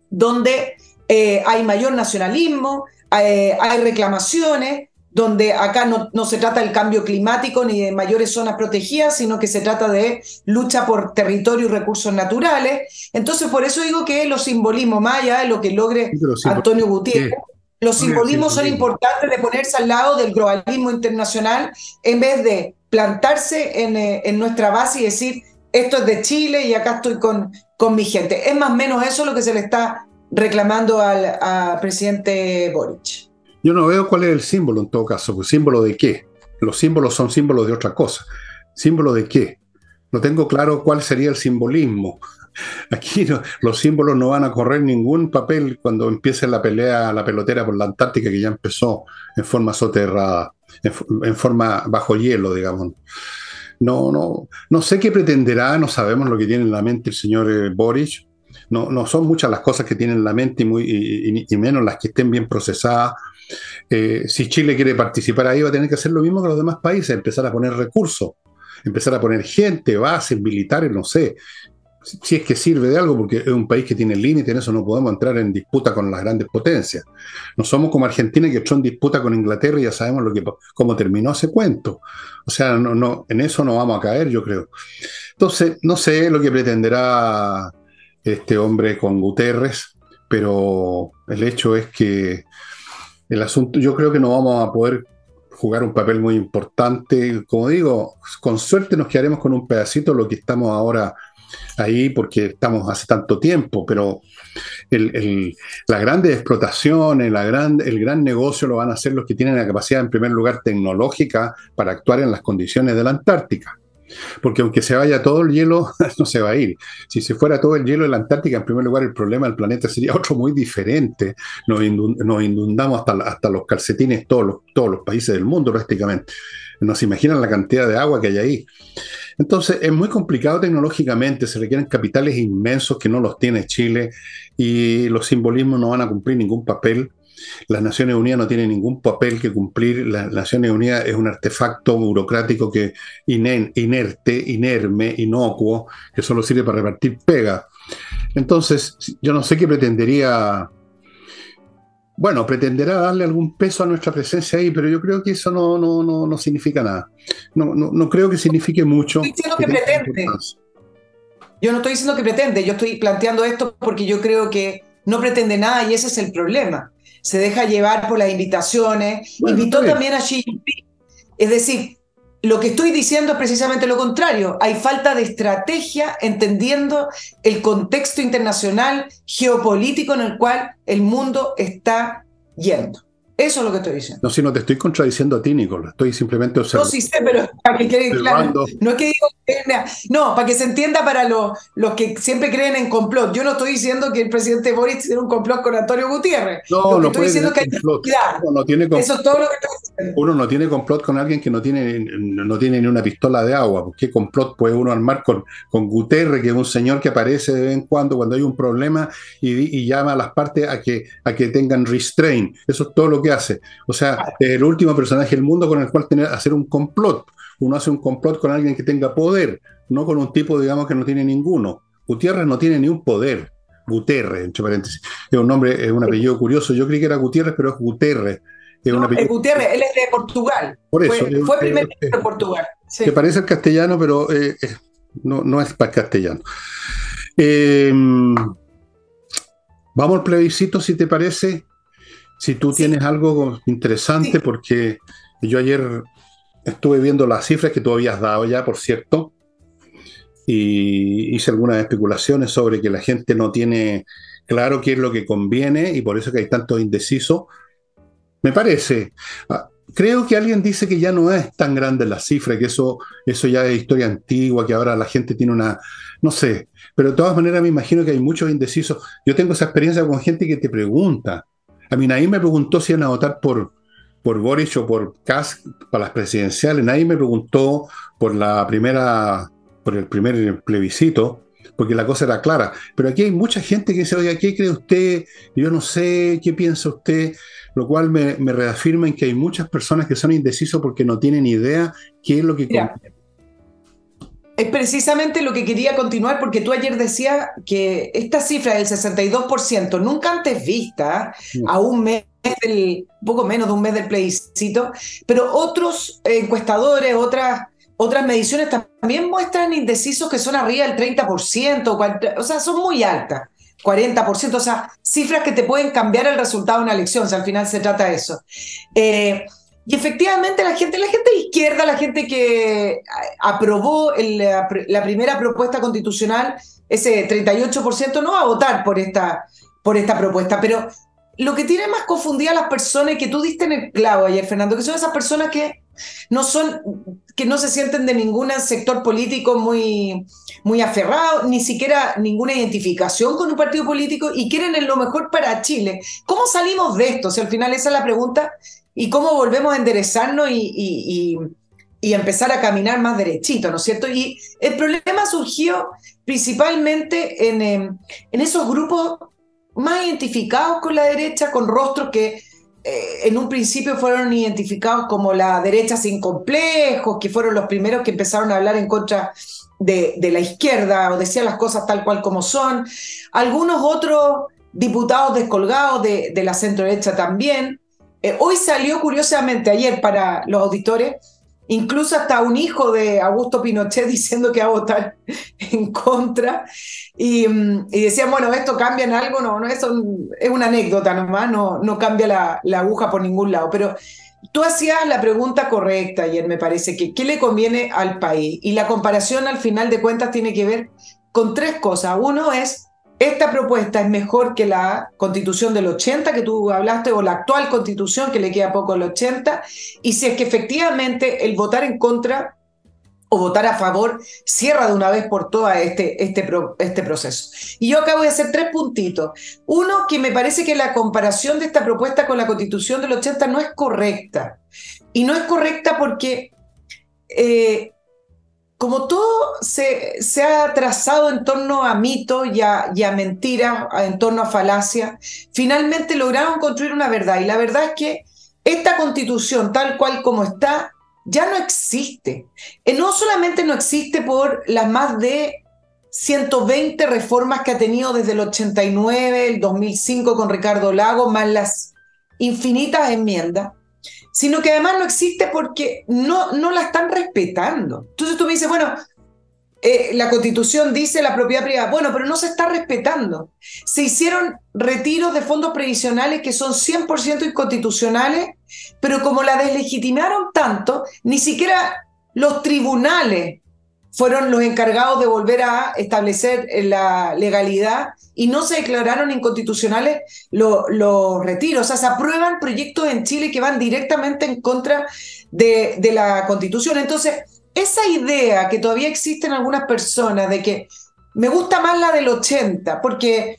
donde eh, hay mayor nacionalismo, eh, hay reclamaciones, donde acá no, no, se trata del cambio climático ni de mayores zonas protegidas, sino que se trata de lucha por territorio y recursos naturales. Entonces, por eso digo que los simbolismos, más allá de lo que logre Antonio Gutiérrez, los simbolismos son importantes de ponerse al lado del globalismo internacional en vez de plantarse en, eh, en nuestra base y decir, esto es de Chile y acá estoy con, con mi gente. Es más o menos eso lo que se le está reclamando al presidente Boric. Yo no veo cuál es el símbolo en todo caso, pues, símbolo de qué. Los símbolos son símbolos de otra cosa. ¿Símbolo de qué? No tengo claro cuál sería el simbolismo. Aquí los símbolos no van a correr ningún papel cuando empiece la pelea, la pelotera por la Antártica, que ya empezó en forma soterrada, en, forma bajo hielo, digamos. No, no, no sé qué pretenderá, no sabemos lo que tiene en la mente el señor eh, Boric. No, no son muchas las cosas que tiene en la mente y, menos las que estén bien procesadas. Eh, si Chile quiere participar ahí, va a tener que hacer lo mismo que los demás países, empezar a poner recursos, empezar a poner gente, bases militares, no sé si es que sirve de algo, porque es un país que tiene límite, en eso no podemos entrar en disputa con las grandes potencias. No somos como Argentina que entró en disputa con Inglaterra y ya sabemos lo que, cómo terminó ese cuento. O sea, no, en eso no vamos a caer, yo creo. Entonces, no sé lo que pretenderá este hombre con Guterres, pero el hecho es que el asunto, yo creo que no vamos a poder jugar un papel muy importante. Como digo, con suerte nos quedaremos con un pedacito de lo que estamos ahora ahí porque estamos hace tanto tiempo, pero las grandes explotaciones, la gran, el gran negocio lo van a hacer los que tienen la capacidad, en primer lugar, tecnológica para actuar en las condiciones de la Antártica. Porque aunque se vaya todo el hielo, no se va a ir. Si se fuera todo el hielo de la Antártica, en primer lugar, el problema del planeta sería otro muy diferente. Nos, inundamos hasta, hasta los calcetines todos los, todos los países del mundo prácticamente. Nos imaginan la cantidad de agua que hay ahí. Entonces, es muy complicado tecnológicamente, se requieren capitales inmensos que no los tiene Chile y los simbolismos no van a cumplir ningún papel. Las Naciones Unidas no tienen ningún papel que cumplir. Las Naciones Unidas es un artefacto burocrático que inerte, inerme, inocuo, que solo sirve para repartir pega. Entonces, yo no sé qué pretendería bueno, pretenderá darle algún peso a nuestra presencia ahí, pero yo creo que eso no, no, no, no significa nada. No, no, no, creo que signifique mucho. Estoy diciendo que, pretende. Yo no estoy diciendo que pretende, yo estoy planteando esto porque yo creo que no pretende nada y ese es el problema. Se deja llevar por las invitaciones. Invitó también a Xi Jinping. Es decir, lo que estoy diciendo es precisamente lo contrario. Hay falta de estrategia entendiendo el contexto internacional geopolítico en el cual el mundo está yendo. Eso es lo que estoy diciendo. No, si no te estoy contradiciendo a ti, Nicolás. Estoy simplemente observando. No, sí sé, pero para que quede claro. No es que digo no, para que se entienda para los, los que siempre creen en complot. Yo no estoy diciendo que el presidente Boris tiene un complot con Antonio Gutiérrez. No, lo no estoy diciendo que hay que no tiene Eso es todo lo que estoy diciendo. Uno no tiene complot con alguien que no tiene, no tiene ni una pistola de agua. ¿Qué complot puede uno armar con, con Gutiérrez, que es un señor que aparece de vez en cuando cuando hay un problema y, y llama a las partes a que, a que tengan restraint? Eso es todo lo que hace. O sea, es el último personaje del mundo con el cual tener, hacer un complot. Uno hace un complot con alguien que tenga poder, no con un tipo, digamos, que no tiene ninguno. Gutiérrez no tiene ni un poder. Gutiérrez, entre paréntesis. Es un nombre, es un apellido curioso. Yo creí que era Gutiérrez, pero es Gutiérrez. Es un apellido... Gutiérrez, él es de Portugal. Por eso. Fue, primero de Portugal. Que parece el castellano, pero eh, no, no, es para castellano. Em, vamos al plebiscito, si te parece. Si tú tienes algo interesante, porque yo ayer estuve viendo las cifras que tú habías dado ya, por cierto, y hice algunas especulaciones sobre que la gente no tiene claro qué es lo que conviene y por eso que hay tanto indeciso. Me parece. Ah, creo que alguien dice que ya no es tan grande la cifra, que eso, eso ya es historia antigua, que ahora la gente tiene una, no sé, pero de todas maneras me imagino que hay muchos indecisos. Yo tengo esa experiencia con gente que te pregunta. A mí nadie me preguntó si iban a votar por, por Boris o por Kass para las presidenciales. Nadie me preguntó por la primera por el primer plebiscito, porque la cosa era clara. Pero aquí hay mucha gente que dice, oye, ¿qué cree usted? Yo no sé, ¿qué piensa usted? Lo cual me, reafirma en que hay muchas personas que son indecisos porque no tienen idea qué es lo que... es precisamente lo que quería continuar, porque tú ayer decías que esta cifra del 62%, nunca antes vista, a un mes del, poco menos de un mes del plebiscito, pero otros encuestadores, otras otras mediciones también muestran indecisos que son arriba del 30%, o sea, son muy altas, 40%, o sea, cifras que te pueden cambiar el resultado de una elección, si al final se trata de eso. Eh, y efectivamente la gente, la gente de izquierda, la gente que aprobó la, primera propuesta constitucional, ese 38% no va a votar por esta, por esta propuesta, pero lo que tiene más confundida a las personas que tú diste en el clavo ayer, Fernando, que son esas personas que no son, que no se sienten de ningún sector político muy, muy aferrado, ni siquiera ninguna identificación con un partido político y quieren en lo mejor para Chile. ¿Cómo salimos de esto? Si al final esa es la pregunta, y cómo volvemos a enderezarnos y, y, empezar a caminar más derechito, ¿no es cierto? Y el problema surgió principalmente en, em, en esos grupos más identificados con la derecha, con rostros que eh, en un principio fueron identificados como la derecha sin complejos, que fueron los primeros que empezaron a hablar en contra de, la izquierda o decían las cosas tal cual como son. Algunos otros diputados descolgados de, la centro derecha también. Eh, hoy salió curiosamente, ayer para los auditores, incluso hasta un hijo de Augusto Pinochet diciendo que va a votar en contra. Y, mm, y decían, bueno, ¿esto cambia en algo? No, no, eso es una anécdota nomás, no, no cambia la, la aguja por ningún lado. Pero tú hacías la pregunta correcta ayer, me parece, que ¿qué le conviene al país? Y la comparación al final de cuentas tiene que ver con tres cosas. Uno es esta propuesta es mejor que la constitución del 80 que tú hablaste o la actual constitución que le queda poco al 80 y si es que efectivamente el votar en contra o votar a favor cierra de una vez por todas este, este, este proceso. Y yo acabo de hacer tres puntitos. Uno, que me parece que la comparación de esta propuesta con la constitución del 80 no es correcta. Y no es correcta porque eh, como todo se, se, ha trazado en torno a mitos y a, mentiras, en torno a falacias, finalmente lograron construir una verdad. Y la verdad es que esta constitución, tal cual como está, ya no existe. Eh, no solamente no existe por las más de 120 reformas que ha tenido desde el 89, el 2005 con Ricardo Lago, más las infinitas enmiendas, sino que además no existe porque no, no la están respetando. Entonces tú me dices, bueno, eh, la constitución dice la propiedad privada, bueno, pero no se está respetando. Se hicieron retiros de fondos previsionales que son 100% inconstitucionales, pero como la deslegitimaron tanto, ni siquiera los tribunales fueron los encargados de volver a establecer la legalidad y no se declararon inconstitucionales los retiros. O sea, se aprueban proyectos en Chile que van directamente en contra de, de la constitución. Entonces, esa idea que todavía existe en algunas personas de que me gusta más la del 80, porque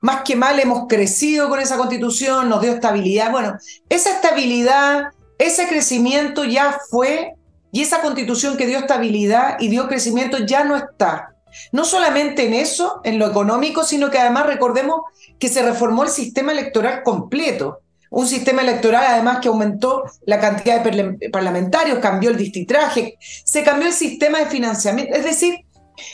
más que mal hemos crecido con esa constitución, nos dio estabilidad. Bueno, esa estabilidad, ese crecimiento ya fue y esa constitución que dio estabilidad y dio crecimiento ya no está. No solamente en eso, en lo económico, sino que además recordemos que se reformó el sistema electoral completo. Un sistema electoral además que aumentó la cantidad de parlamentarios, cambió el distritraje, se cambió el sistema de financiamiento. Es decir,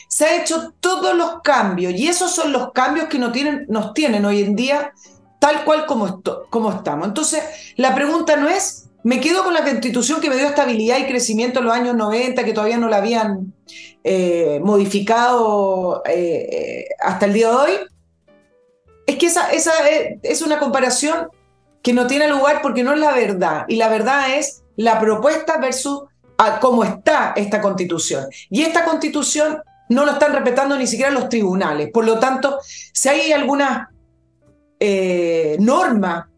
se han hecho todos los cambios y esos son los cambios que nos tienen, nos tienen hoy en día tal cual como, como estamos. Entonces, la pregunta no es me quedo con la constitución que me dio estabilidad y crecimiento en los años 90, que todavía no la habían eh, modificado eh, eh, hasta el día de hoy. Es que esa, esa es una comparación que no tiene lugar porque no es la verdad. Y la verdad es la propuesta versus a cómo está esta constitución. Y esta constitución no lo están respetando ni siquiera los tribunales. Por lo tanto, si hay alguna norma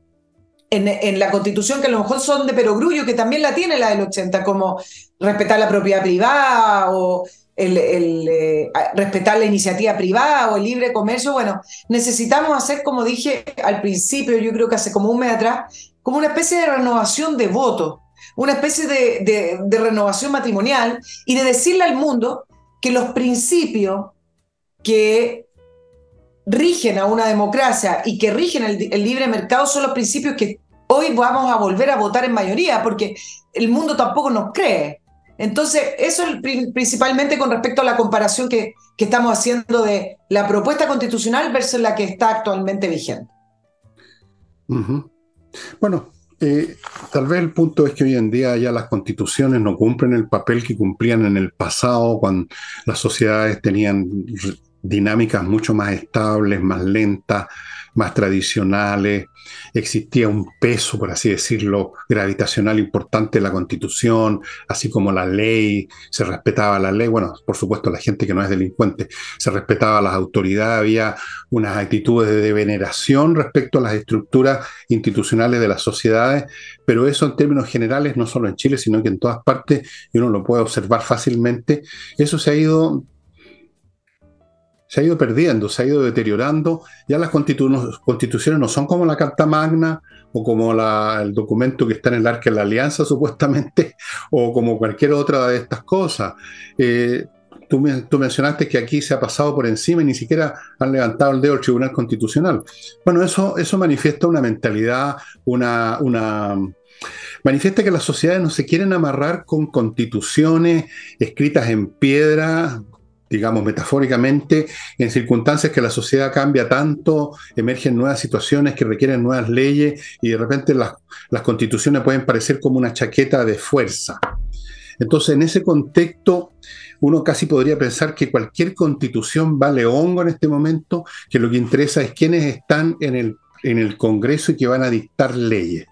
en, la constitución que a lo mejor son de perogrullo, que también la tiene la del 80, como respetar la propiedad privada o el, eh, respetar la iniciativa privada o el libre comercio. Bueno, necesitamos hacer, como dije al principio, yo creo que hace como un mes atrás, como una especie de renovación de votos, una especie de, renovación matrimonial y de decirle al mundo que los principios que rigen a una democracia y que rigen el, libre mercado son los principios que hoy vamos a volver a votar en mayoría, porque el mundo tampoco nos cree. Entonces, eso es principalmente con respecto a la comparación que, estamos haciendo de la propuesta constitucional versus la que está actualmente vigente. Bueno, eh, tal vez el punto es que hoy en día ya las constituciones no cumplen el papel que cumplían en el pasado, cuando las sociedades tenían dinámicas mucho más estables, más lentas, más tradicionales. Existía un peso, por así decirlo, gravitacional importante en la constitución, así como la ley, se respetaba la ley. Bueno, por supuesto, la gente que no es delincuente, se respetaba las autoridades, había unas actitudes de veneración respecto a las estructuras institucionales de las sociedades, pero eso en términos generales, no solo en Chile, sino que en todas partes, y uno lo puede observar fácilmente, eso se ha ido se ha ido perdiendo, se ha ido deteriorando. Ya las constituciones no son como la Carta Magna o como el documento que está en el Arca de la Alianza, supuestamente, o como cualquier otra de estas cosas. Eh, tú, mencionaste que aquí se ha pasado por encima y ni siquiera han levantado el dedo al Tribunal Constitucional. Bueno, eso, eso manifiesta una mentalidad, una, una manifiesta que las sociedades no se quieren amarrar con constituciones escritas en piedra, digamos metafóricamente, en circunstancias que la sociedad cambia tanto, emergen nuevas situaciones que requieren nuevas leyes y de repente las, las constituciones pueden parecer como una chaqueta de fuerza. Entonces, en ese contexto, uno casi podría pensar que cualquier constitución vale hongo en este momento, que lo que interesa es quiénes están en el, en el Congreso y que van a dictar leyes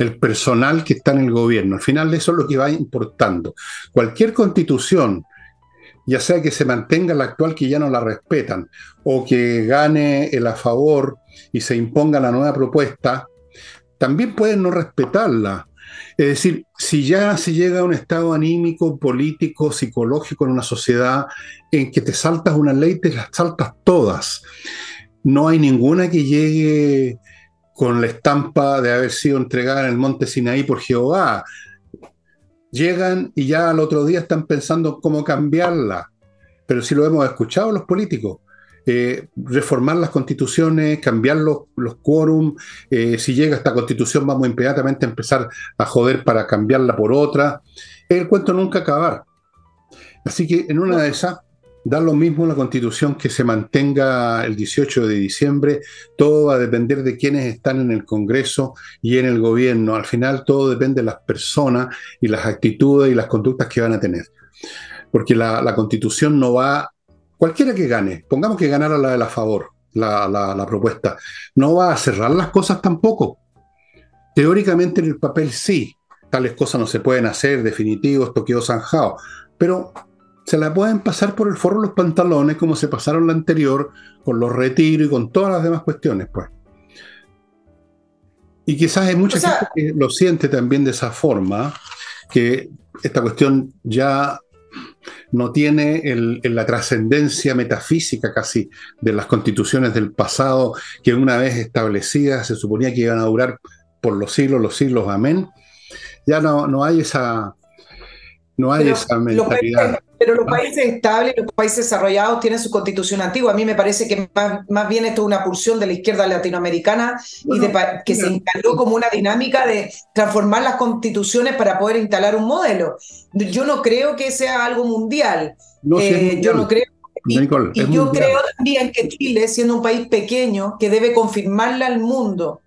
el personal que está en el gobierno. Al final eso es lo que va importando. Cualquier constitución ya sea que se mantenga la actual que ya no la respetan, o que gane el a favor y se imponga la nueva propuesta, también pueden no respetarla. Es decir, si ya se llega a un estado anímico, político, psicológico en una sociedad en que te saltas una ley, te las saltas todas. No hay ninguna que llegue con la estampa de haber sido entregada en el monte Sinaí por Jehová llegan y ya al otro día están pensando cómo cambiarla. Pero si lo hemos escuchado los políticos, eh, reformar las constituciones, cambiar los, los quórum, eh, si llega esta constitución vamos inmediatamente a empezar a joder para cambiarla por otra. El cuento nunca acabar. Así que en una de esas Da lo mismo la constitución que se mantenga el 18 de diciembre, todo va a depender de quienes están en el Congreso y en el gobierno. Al final todo depende de las personas y las actitudes y las conductas que van a tener. Porque la, constitución no va, cualquiera que gane, pongamos que ganara la de la favor, la, la propuesta, no va a cerrar las cosas tampoco. Teóricamente en el papel sí, tales cosas no se pueden hacer, definitivos, esto quedó zanjado, pero se la pueden pasar por el forro los pantalones como se pasaron la anterior con los retiros y con todas las demás cuestiones, pues. Y quizás hay mucha gente que lo siente también de esa forma, que esta cuestión ya no tiene la trascendencia metafísica casi de las constituciones del pasado, que una vez establecidas se suponía que iban a durar por los siglos, los siglos, amén. Ya no, no hay esa, no hay esa mentalidad. Pero los países estables, los países desarrollados tienen su constitución antigua. A mí me parece que más, bien esto es una pulsión de la izquierda latinoamericana y de, que se instaló como una dinámica de transformar las constituciones para poder instalar un modelo. Yo no creo que sea algo mundial. Eh, yo no creo. Y, y yo creo también que Chile, siendo un país pequeño, que debe confirmarle al mundo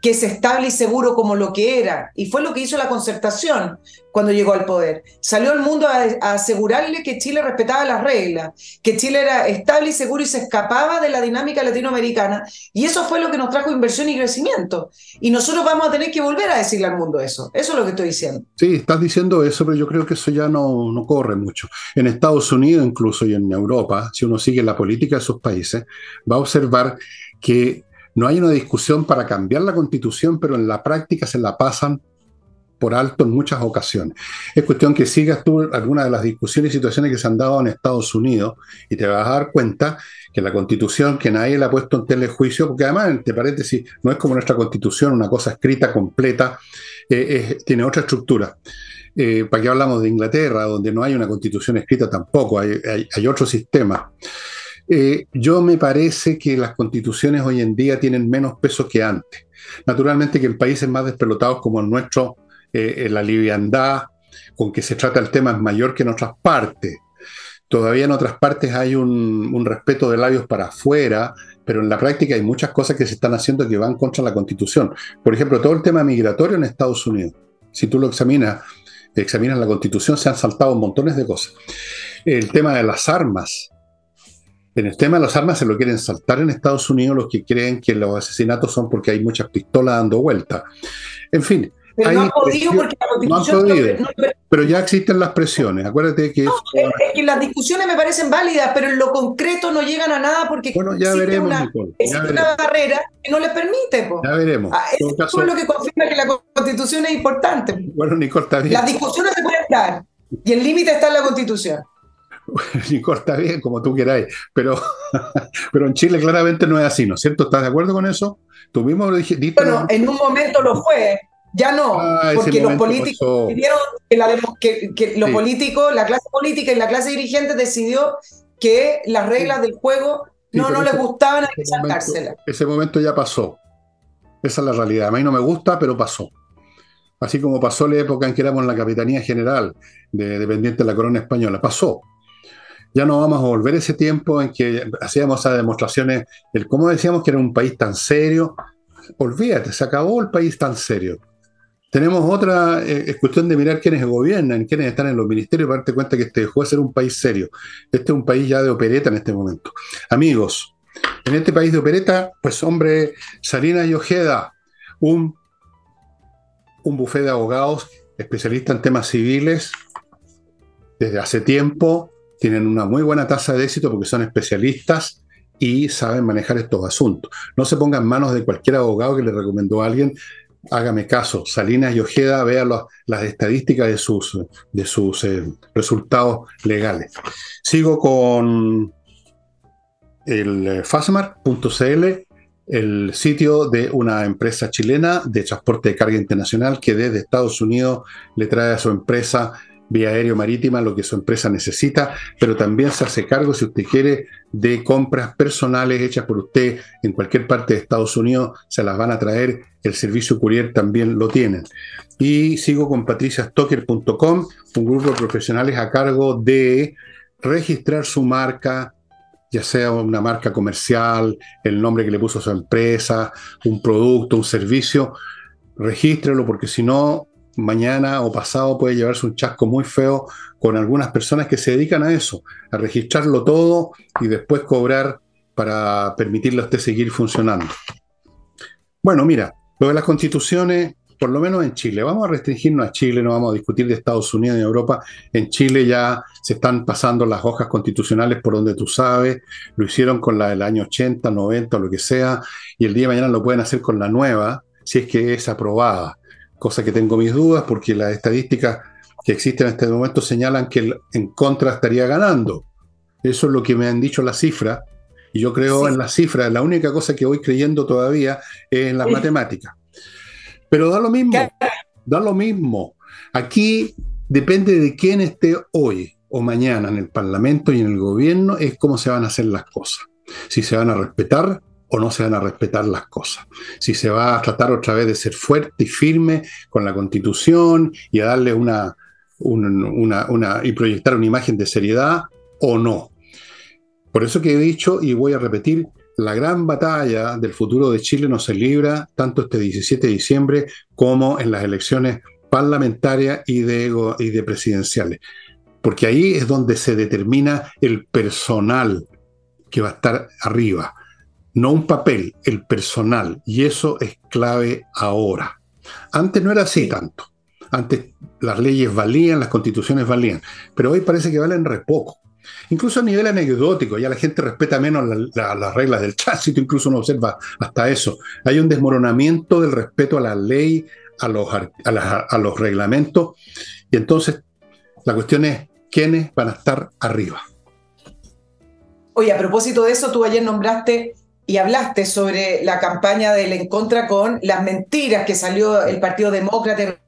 que es estable y seguro como lo que era. Y fue lo que hizo la concertación cuando llegó al poder. Salió al mundo a, asegurarle que Chile respetaba las reglas, que Chile era estable y seguro y se escapaba de la dinámica latinoamericana. Y eso fue lo que nos trajo inversión y crecimiento. Y nosotros vamos a tener que volver a decirle al mundo eso. Eso es lo que estoy diciendo. Sí, estás diciendo eso, pero yo creo que eso ya no, no corre mucho. En Estados Unidos incluso y en Europa, si uno sigue la política de esos países, va a observar que no hay una discusión para cambiar la constitución, pero en la práctica se la pasan por alto en muchas ocasiones. Es cuestión que sigas tú algunas de las discusiones y situaciones que se han dado en Estados Unidos y te vas a dar cuenta que la constitución, que nadie la ha puesto en telejuicio, porque además, entre paréntesis, no es como nuestra constitución, una cosa escrita completa, eh, tiene otra estructura. Eh, ¿Para qué hablamos de Inglaterra, donde no hay una constitución escrita tampoco? Hay, hay otro sistema. Eh, yo me parece que las constituciones hoy en día tienen menos peso que antes. Naturalmente que en países más despelotados como el nuestro, eh, la liviandad con que se trata el tema es mayor que en otras partes. Todavía en otras partes hay un, un, respeto de labios para afuera, pero en la práctica hay muchas cosas que se están haciendo que van contra la constitución. Por ejemplo, todo el tema migratorio en Estados Unidos. Si tú lo examinas, examinas la constitución, se han saltado montones de cosas. El tema de las armas, en el tema de las armas se lo quieren saltar en Estados Unidos los que creen que los asesinatos son porque hay muchas pistolas dando vuelta. En fin. Pero no han podido porque la constitución pero ya existen las presiones. Acuérdate que. es, que las discusiones me parecen válidas, pero en lo concreto no llegan a nada porque bueno, ya veremos, una, una barrera que no les permite. Ya veremos. Ah, eso es lo que confirma que la constitución es importante. Bueno, Nicole, está bien. Las discusiones se pueden dar y el límite está en la constitución. ni corta bien, como tú queráis, pero, pero en Chile claramente no es así, ¿no es cierto? ¿Estás de acuerdo con eso? Tú mismo lo dijiste. Bueno, en un momento lo fue, ya no, ah, porque los políticos decidieron que, la, que, los políticos, la clase política y la clase dirigente decidió que las reglas del juego no, no les gustaban, hay que saltárselas. Ese momento ya pasó. Esa es la realidad. A mí no me gusta, pero pasó. Así como pasó la época en que éramos la Capitanía General, de, dependiente de la corona española. Pasó ya no vamos a volver ese tiempo en que hacíamos esas demostraciones, el cómo decíamos que era un país tan serio. Olvídate, se acabó el país tan serio. Tenemos otra, eh, es cuestión de mirar quiénes gobiernan, quiénes están en los ministerios para darte cuenta que este dejó de ser un país serio. Este es un país ya de opereta en este momento. Amigos, en este país de opereta, pues hombre, Salina y Ojeda, un, un bufé de abogados especialista en temas civiles desde hace tiempo, tienen una muy buena tasa de éxito porque son especialistas y saben manejar estos asuntos. No se pongan en manos de cualquier abogado que le recomendó a alguien. Hágame caso, Salinas y Ojeda, vea las estadísticas de sus, de sus eh, resultados legales. Sigo con el eh, fasmar.cl, el sitio de una empresa chilena de transporte de carga internacional que desde Estados Unidos le trae a su empresa vía aéreo marítima, lo que su empresa necesita, pero también se hace cargo, si usted quiere, de compras personales hechas por usted en cualquier parte de Estados Unidos, se las van a traer, el servicio courier también lo tienen. Y sigo con patriciastocker.com, un grupo de profesionales a cargo de registrar su marca, ya sea una marca comercial, el nombre que le puso a su empresa, un producto, un servicio, regístrelo porque si no, mañana o pasado puede llevarse un chasco muy feo con algunas personas que se dedican a eso, a registrarlo todo y después cobrar para permitirle a usted seguir funcionando. Bueno, mira, lo de las constituciones, por lo menos en Chile, vamos a restringirnos a Chile, no vamos a discutir de Estados Unidos y Europa. En Chile ya se están pasando las hojas constitucionales por donde tú sabes, lo hicieron con la del año 80, 90 o lo que sea, y el día de mañana lo pueden hacer con la nueva, si es que es aprobada. Cosa que tengo mis dudas porque las estadísticas que existen en este momento señalan que el en contra estaría ganando. Eso es lo que me han dicho las cifras y yo creo en las cifras, la única cosa que voy creyendo todavía es en las matemáticas. Pero da lo mismo, da lo mismo. Aquí depende de quién esté hoy o mañana en el Parlamento y en el gobierno, es cómo se van a hacer las cosas. Si se van a respetar o no se van a respetar las cosas. Si se va a tratar otra vez de ser fuerte y firme con la constitución y a darle una, y proyectar una imagen de seriedad o no. Por eso que he dicho y voy a repetir, la gran batalla del futuro de Chile no se libra tanto este 17 de diciembre como en las elecciones parlamentarias y de, y de presidenciales. Porque ahí es donde se determina el personal que va a estar arriba. No un papel, el personal. Y eso es clave ahora. Antes no era así tanto. Antes las leyes valían, las constituciones valían. Pero hoy parece que valen re poco. Incluso a nivel anecdótico, ya la gente respeta menos las reglas del tránsito, incluso uno observa hasta eso. Hay un desmoronamiento del respeto a la ley, a los, a, los reglamentos, y entonces la cuestión es quiénes van a estar arriba. Oye, a propósito de eso, tú ayer nombraste y hablaste sobre la campaña del en contra con las mentiras que salió el Partido Demócrata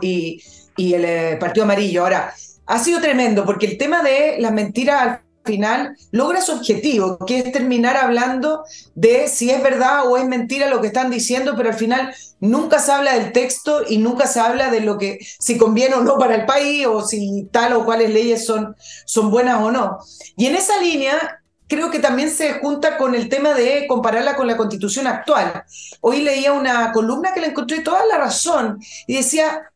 y, el eh, Partido Amarillo. Ahora, ha sido tremendo porque el tema de las mentiras al final logra su objetivo, que es terminar hablando de si es verdad o es mentira lo que están diciendo, pero al final nunca se habla del texto y nunca se habla de lo que si conviene o no para el país o si tal o cuáles leyes son, son buenas o no. Y en esa línea creo que también se junta con el tema de compararla con la constitución actual. Hoy leía una columna que le encontré toda la razón y decía,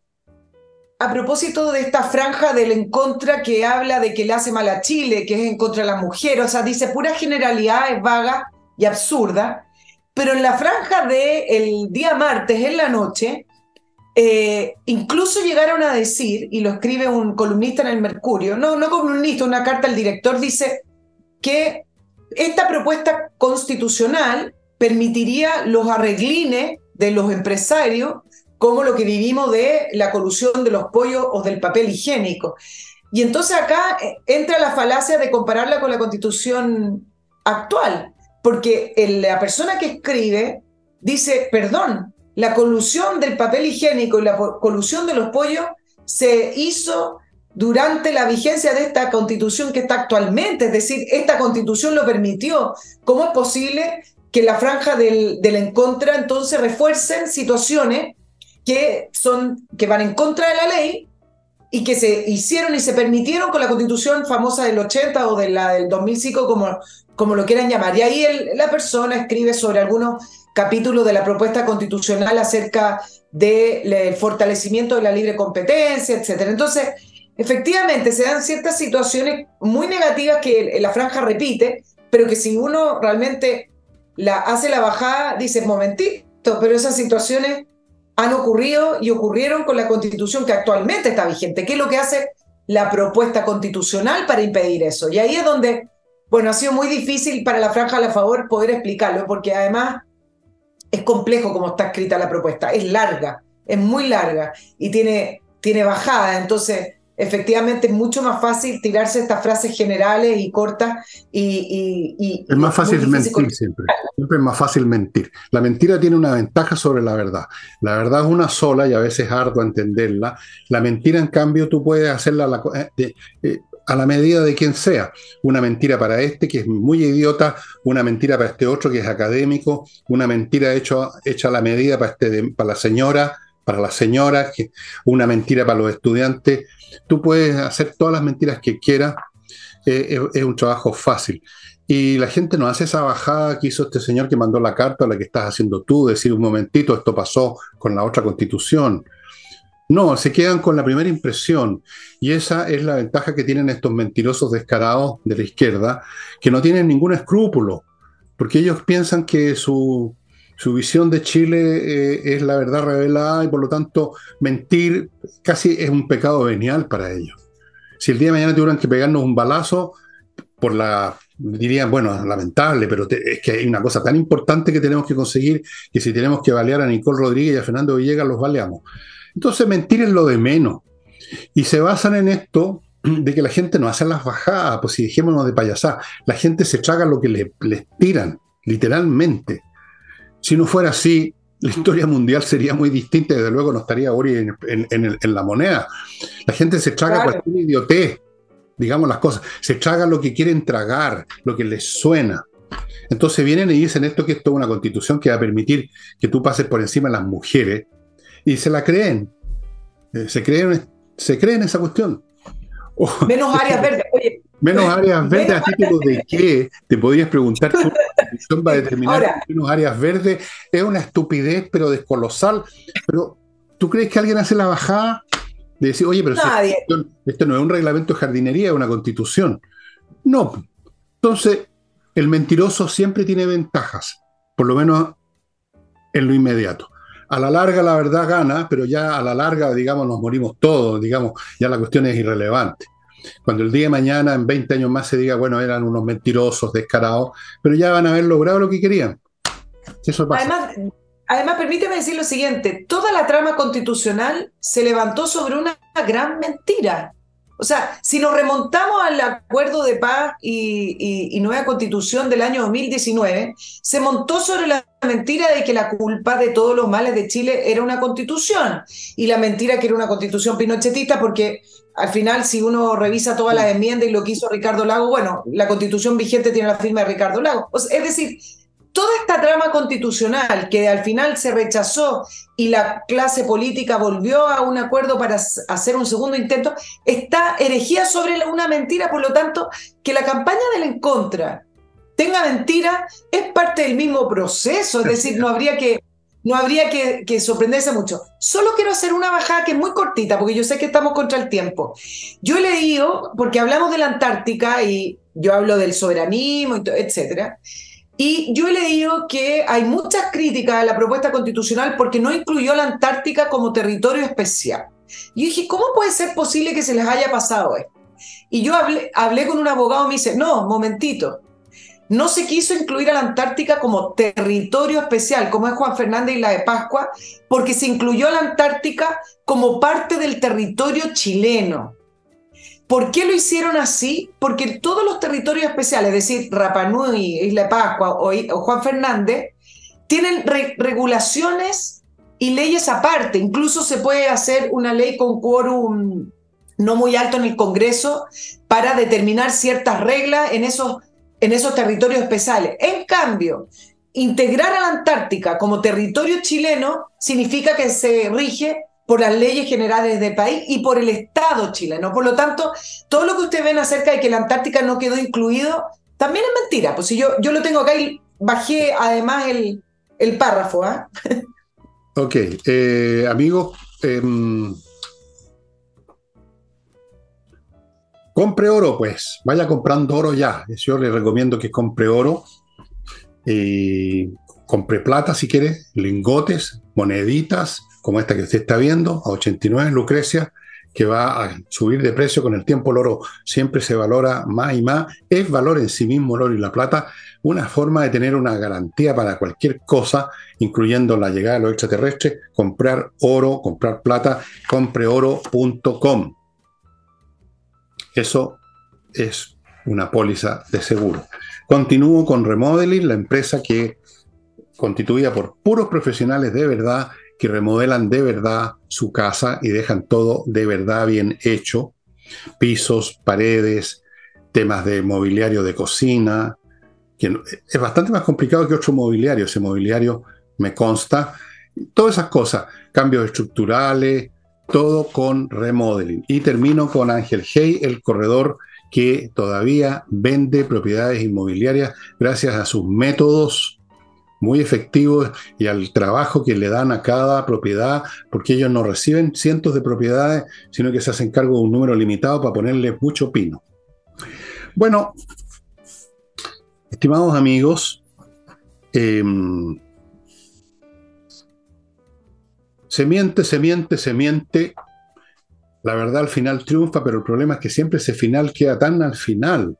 a propósito de esta franja del en contra que habla de que le hace mal a Chile, que es en contra de la mujer, o sea, dice pura generalidad, es vaga y absurda, pero en la franja del el día martes en la noche, eh, incluso llegaron a decir, y lo escribe un columnista en el Mercurio, no, no columnista, una carta al director, dice que esta propuesta constitucional permitiría los arreglines de los empresarios como lo que vivimos de la colusión de los pollos o del papel higiénico. Y entonces acá eh, entra la falacia de compararla con la constitución actual, porque la persona que escribe dice, perdón, la colusión del papel higiénico y la colusión de los pollos se hizo durante la vigencia de esta constitución que está actualmente, es decir, esta constitución lo permitió. ¿Cómo es posible que la franja del, del en contra entonces refuercen situaciones que, son, que van en contra de la ley y que se hicieron y se permitieron con la constitución famosa del 80 o de la del 2005, como, como lo quieran llamar. Y ahí la persona escribe sobre algunos capítulos de la propuesta constitucional acerca del fortalecimiento de la libre competencia, etc. Entonces, efectivamente, se dan ciertas situaciones muy negativas que la franja repite, pero que si uno realmente la hace la bajada, dice, momentito, pero esas situaciones han ocurrido y ocurrieron con la constitución que actualmente está vigente. ¿Qué es lo que hace la propuesta constitucional para impedir eso? Y ahí es donde, bueno, ha sido muy difícil para la franja a la favor poder explicarlo, porque además es complejo como está escrita la propuesta, es larga, es muy larga y tiene, tiene bajada, entonces efectivamente es mucho más fácil tirarse estas frases generales y cortas y... es más fácil mentir siempre, siempre es más fácil mentir. La mentira tiene una ventaja sobre la verdad. La verdad es una sola y a veces es arduo entenderla. La mentira, en cambio, tú puedes hacerla a la, eh, eh, a la medida de quien sea. Una mentira para este que es muy idiota, una mentira para este otro que es académico, una mentira hecho, hecha a la medida para, este, para la señora, para la señora, una mentira para los estudiantes Tú puedes hacer todas las mentiras que quieras es, es un trabajo fácil. Y la gente no hace esa bajada que hizo este señor que mandó la carta, la que estás haciendo tú, decir un momentito, esto pasó con la otra constitución. No, se quedan con la primera impresión. Y esa es la ventaja que tienen estos mentirosos descarados de la izquierda, que no tienen ningún escrúpulo, porque ellos piensan que su, su visión de Chile eh, es la verdad revelada y por lo tanto mentir casi es un pecado venial para ellos. Si el día de mañana tuvieran que pegarnos un balazo por la dirían, bueno, lamentable, pero es que hay una cosa tan importante que tenemos que conseguir que si tenemos que balear a Nicole Rodríguez y a Fernando Villegas, los baleamos. Entonces, mentir es lo de menos. Y se basan en esto de que la gente no hace las bajadas, pues si dejémonos de payasá, la gente se traga lo que le, les tiran, literalmente. Si no fuera así, la historia mundial sería muy distinta, desde luego no estaría hoy en, la moneda. La gente se traga cualquier idiotez digamos las cosas, se tragan lo que quieren tragar, lo que les suena. Entonces vienen y dicen esto que esto es una constitución que va a permitir que tú pases por encima de las mujeres y se la creen. Eh, se creen, se creen esa cuestión. menos áreas verdes. menos áreas verdes, ¿a título de qué? Te podrías preguntar, ¿tu constitución va a determinar menos áreas verdes? Es una estupidez, pero descolosal. Pero, ¿tú crees que alguien hace la bajada? De decir, oye, pero esto no es un reglamento de jardinería, es una constitución. No. Entonces, el mentiroso siempre tiene ventajas, por lo menos en lo inmediato. A la larga la verdad gana, pero ya a la larga, digamos, nos morimos todos, digamos, ya la cuestión es irrelevante. Cuando el día de mañana, en 20 años más, se diga, bueno, eran unos mentirosos, descarados, pero ya van a haber logrado lo que querían. Eso pasa. Además, permíteme decir lo siguiente, toda la trama constitucional se levantó sobre una gran mentira. O sea, si nos remontamos al acuerdo de paz y, nueva constitución del año 2019, se montó sobre la mentira de que la culpa de todos los males de Chile era una constitución y la mentira que era una constitución pinochetista porque al final si uno revisa todas las enmiendas y lo que hizo Ricardo Lago, bueno, la constitución vigente tiene la firma de Ricardo Lago. es decir, toda esta trama constitucional que al final se rechazó y la clase política volvió a un acuerdo para hacer un segundo intento, está erigida sobre una mentira, por lo tanto, que la campaña del en contra tenga mentira es parte del mismo proceso, es decir, no habría que... No habría que, que sorprenderse mucho. Solo quiero hacer una bajada que es muy cortita, porque yo sé que estamos contra el tiempo. Yo he leído, porque hablamos de la Antártica y yo hablo del soberanismo, etcétera, y yo he leído que hay muchas críticas a la propuesta constitucional porque no incluyó la Antártica como territorio especial. Y dije, ¿cómo puede ser posible que se les haya pasado esto? Y yo hablé, con un abogado y me dice, no, momentito, no se quiso incluir a la Antártica como territorio especial, como es Juan Fernández y la de Pascua, porque se incluyó a la Antártica como parte del territorio chileno. ¿Por qué lo hicieron así? Porque todos los territorios especiales, es decir, Rapanui, Isla Pascua o, Juan Fernández, tienen regulaciones y leyes aparte. Incluso se puede hacer una ley con quórum no muy alto en el Congreso para determinar ciertas reglas en esos, en esos territorios especiales. En cambio, integrar a la Antártica como territorio chileno significa que se rige por las leyes generales del país y por el Estado chileno. Por lo tanto, todo lo que ustedes ven acerca de que la Antártica no quedó incluido, también es mentira. Pues si yo, yo lo tengo acá y bajé además el, el párrafo. ¿ah? Ok, eh, amigos, em, compre oro, pues, vaya comprando oro ya. Yo le recomiendo que compre oro. Y compre plata si quiere, lingotes, moneditas, como esta que usted está viendo, a 89 Lucrecia, que va a subir de precio con el tiempo. El oro siempre se valora más y más. Es valor en sí mismo el oro y la plata, una forma de tener una garantía para cualquier cosa, incluyendo la llegada de los extraterrestres. Comprar oro, comprar plata, compreoro.com. Eso es una póliza de seguro. Continúo con Remodeling, la empresa que constituida por puros profesionales de verdad que remodelan de verdad su casa y dejan todo de verdad bien hecho. Pisos, paredes, temas de mobiliario de cocina, que es bastante más complicado que otro mobiliario. Ese mobiliario me consta. Todas esas cosas, cambios estructurales, todo con remodeling. Y termino con Ángel Hey, el corredor que todavía vende propiedades inmobiliarias gracias a sus métodos muy efectivos y al trabajo que le dan a cada propiedad, porque ellos no reciben cientos de propiedades, sino que se hacen cargo de un número limitado para ponerle mucho pino. Bueno, estimados amigos, em, se miente, se miente, se miente. La verdad al final triunfa, pero el problema es que siempre ese final queda tan al final.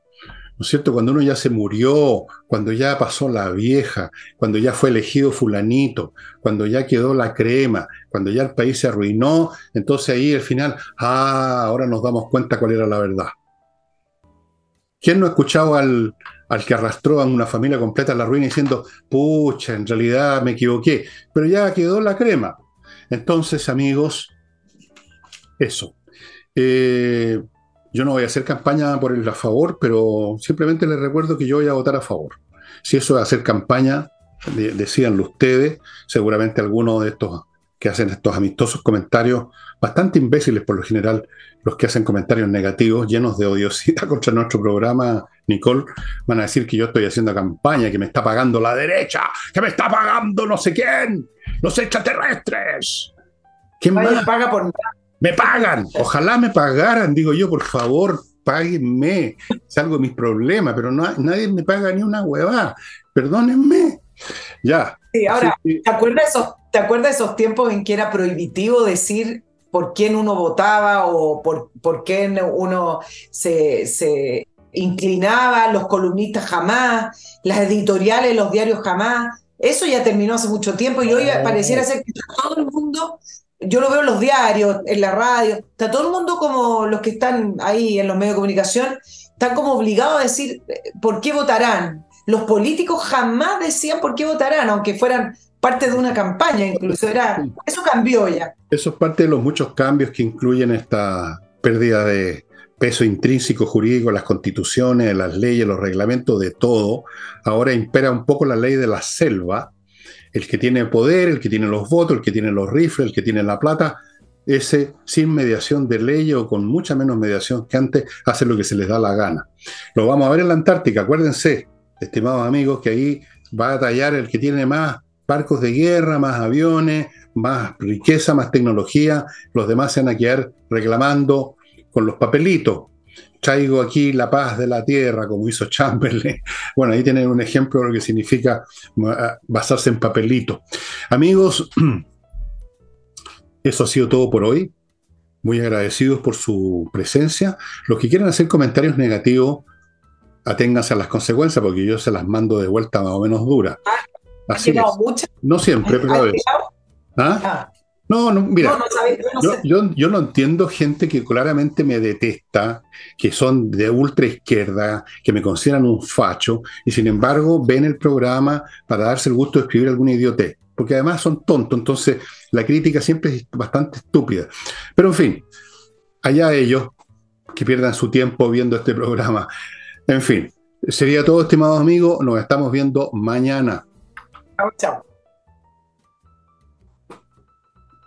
¿No es cierto? Cuando uno ya se murió, cuando ya pasó la vieja, cuando ya fue elegido fulanito, cuando ya quedó la crema, cuando ya el país se arruinó, entonces ahí al final, ah, ahora nos damos cuenta cuál era la verdad. ¿Quién no ha escuchado al, al que arrastró a una familia completa a la ruina diciendo, pucha, en realidad me equivoqué, pero ya quedó la crema? Entonces, amigos, eso. Eh, yo no voy a hacer campaña por el a favor, pero simplemente les recuerdo que yo voy a votar a favor. Si eso es hacer campaña, decíanlo ustedes, seguramente algunos de estos que hacen estos amistosos comentarios, bastante imbéciles por lo general, los que hacen comentarios negativos, llenos de odiosidad contra nuestro programa, Nicole, van a decir que yo estoy haciendo campaña, que me está pagando la derecha, que me está pagando no sé quién, los extraterrestres. ¿Quién me paga por me pagan, ojalá me pagaran, digo yo, por favor, páguenme, salgo de mis problemas, pero no, nadie me paga ni una huevada, perdónenme. Ya. Sí, ahora, ¿te, acuerdas esos, ¿te acuerdas esos tiempos en que era prohibitivo decir por quién uno votaba o por, por quién uno se, se inclinaba, los columnistas jamás, las editoriales, los diarios jamás? Eso ya terminó hace mucho tiempo y hoy pareciera ser que todo el mundo yo lo veo en los diarios, en la radio, está todo el mundo como los que están ahí en los medios de comunicación, están como obligados a decir eh, por qué votarán. Los políticos jamás decían por qué votarán, aunque fueran parte de una campaña, incluso era, eso cambió ya. Eso es parte de los muchos cambios que incluyen esta pérdida de peso intrínseco jurídico, las constituciones, las leyes, los reglamentos, de todo. Ahora impera un poco la ley de la selva, el que tiene poder, el que tiene los votos, el que tiene los rifles, el que tiene la plata, ese sin mediación de ley o con mucha menos mediación que antes, hace lo que se les da la gana. Lo vamos a ver en la Antártica, acuérdense, estimados amigos, que ahí va a tallar el que tiene más barcos de guerra, más aviones, más riqueza, más tecnología, los demás se van a quedar reclamando con los papelitos traigo aquí la paz de la tierra, como hizo Chamberlain. Bueno, ahí tienen un ejemplo de lo que significa ah, basarse en papelito. Amigos, eso ha sido todo por hoy. Muy agradecidos por su presencia. Los que quieran hacer comentarios negativos, aténganse a las consecuencias, porque yo se las mando de vuelta más o menos dura. Ah, Así No siempre, pero a veces. ¿Ah? No, no, mira, yo, no entiendo gente que claramente me detesta, que son de ultra izquierda, que me consideran un facho, y sin embargo ven el programa para darse el gusto de escribir alguna idiotez, porque además son tontos, entonces la crítica siempre es bastante estúpida. Pero en fin, allá ellos que pierdan su tiempo viendo este programa. En fin, sería todo, estimados amigos, nos estamos viendo mañana. Chao, chao.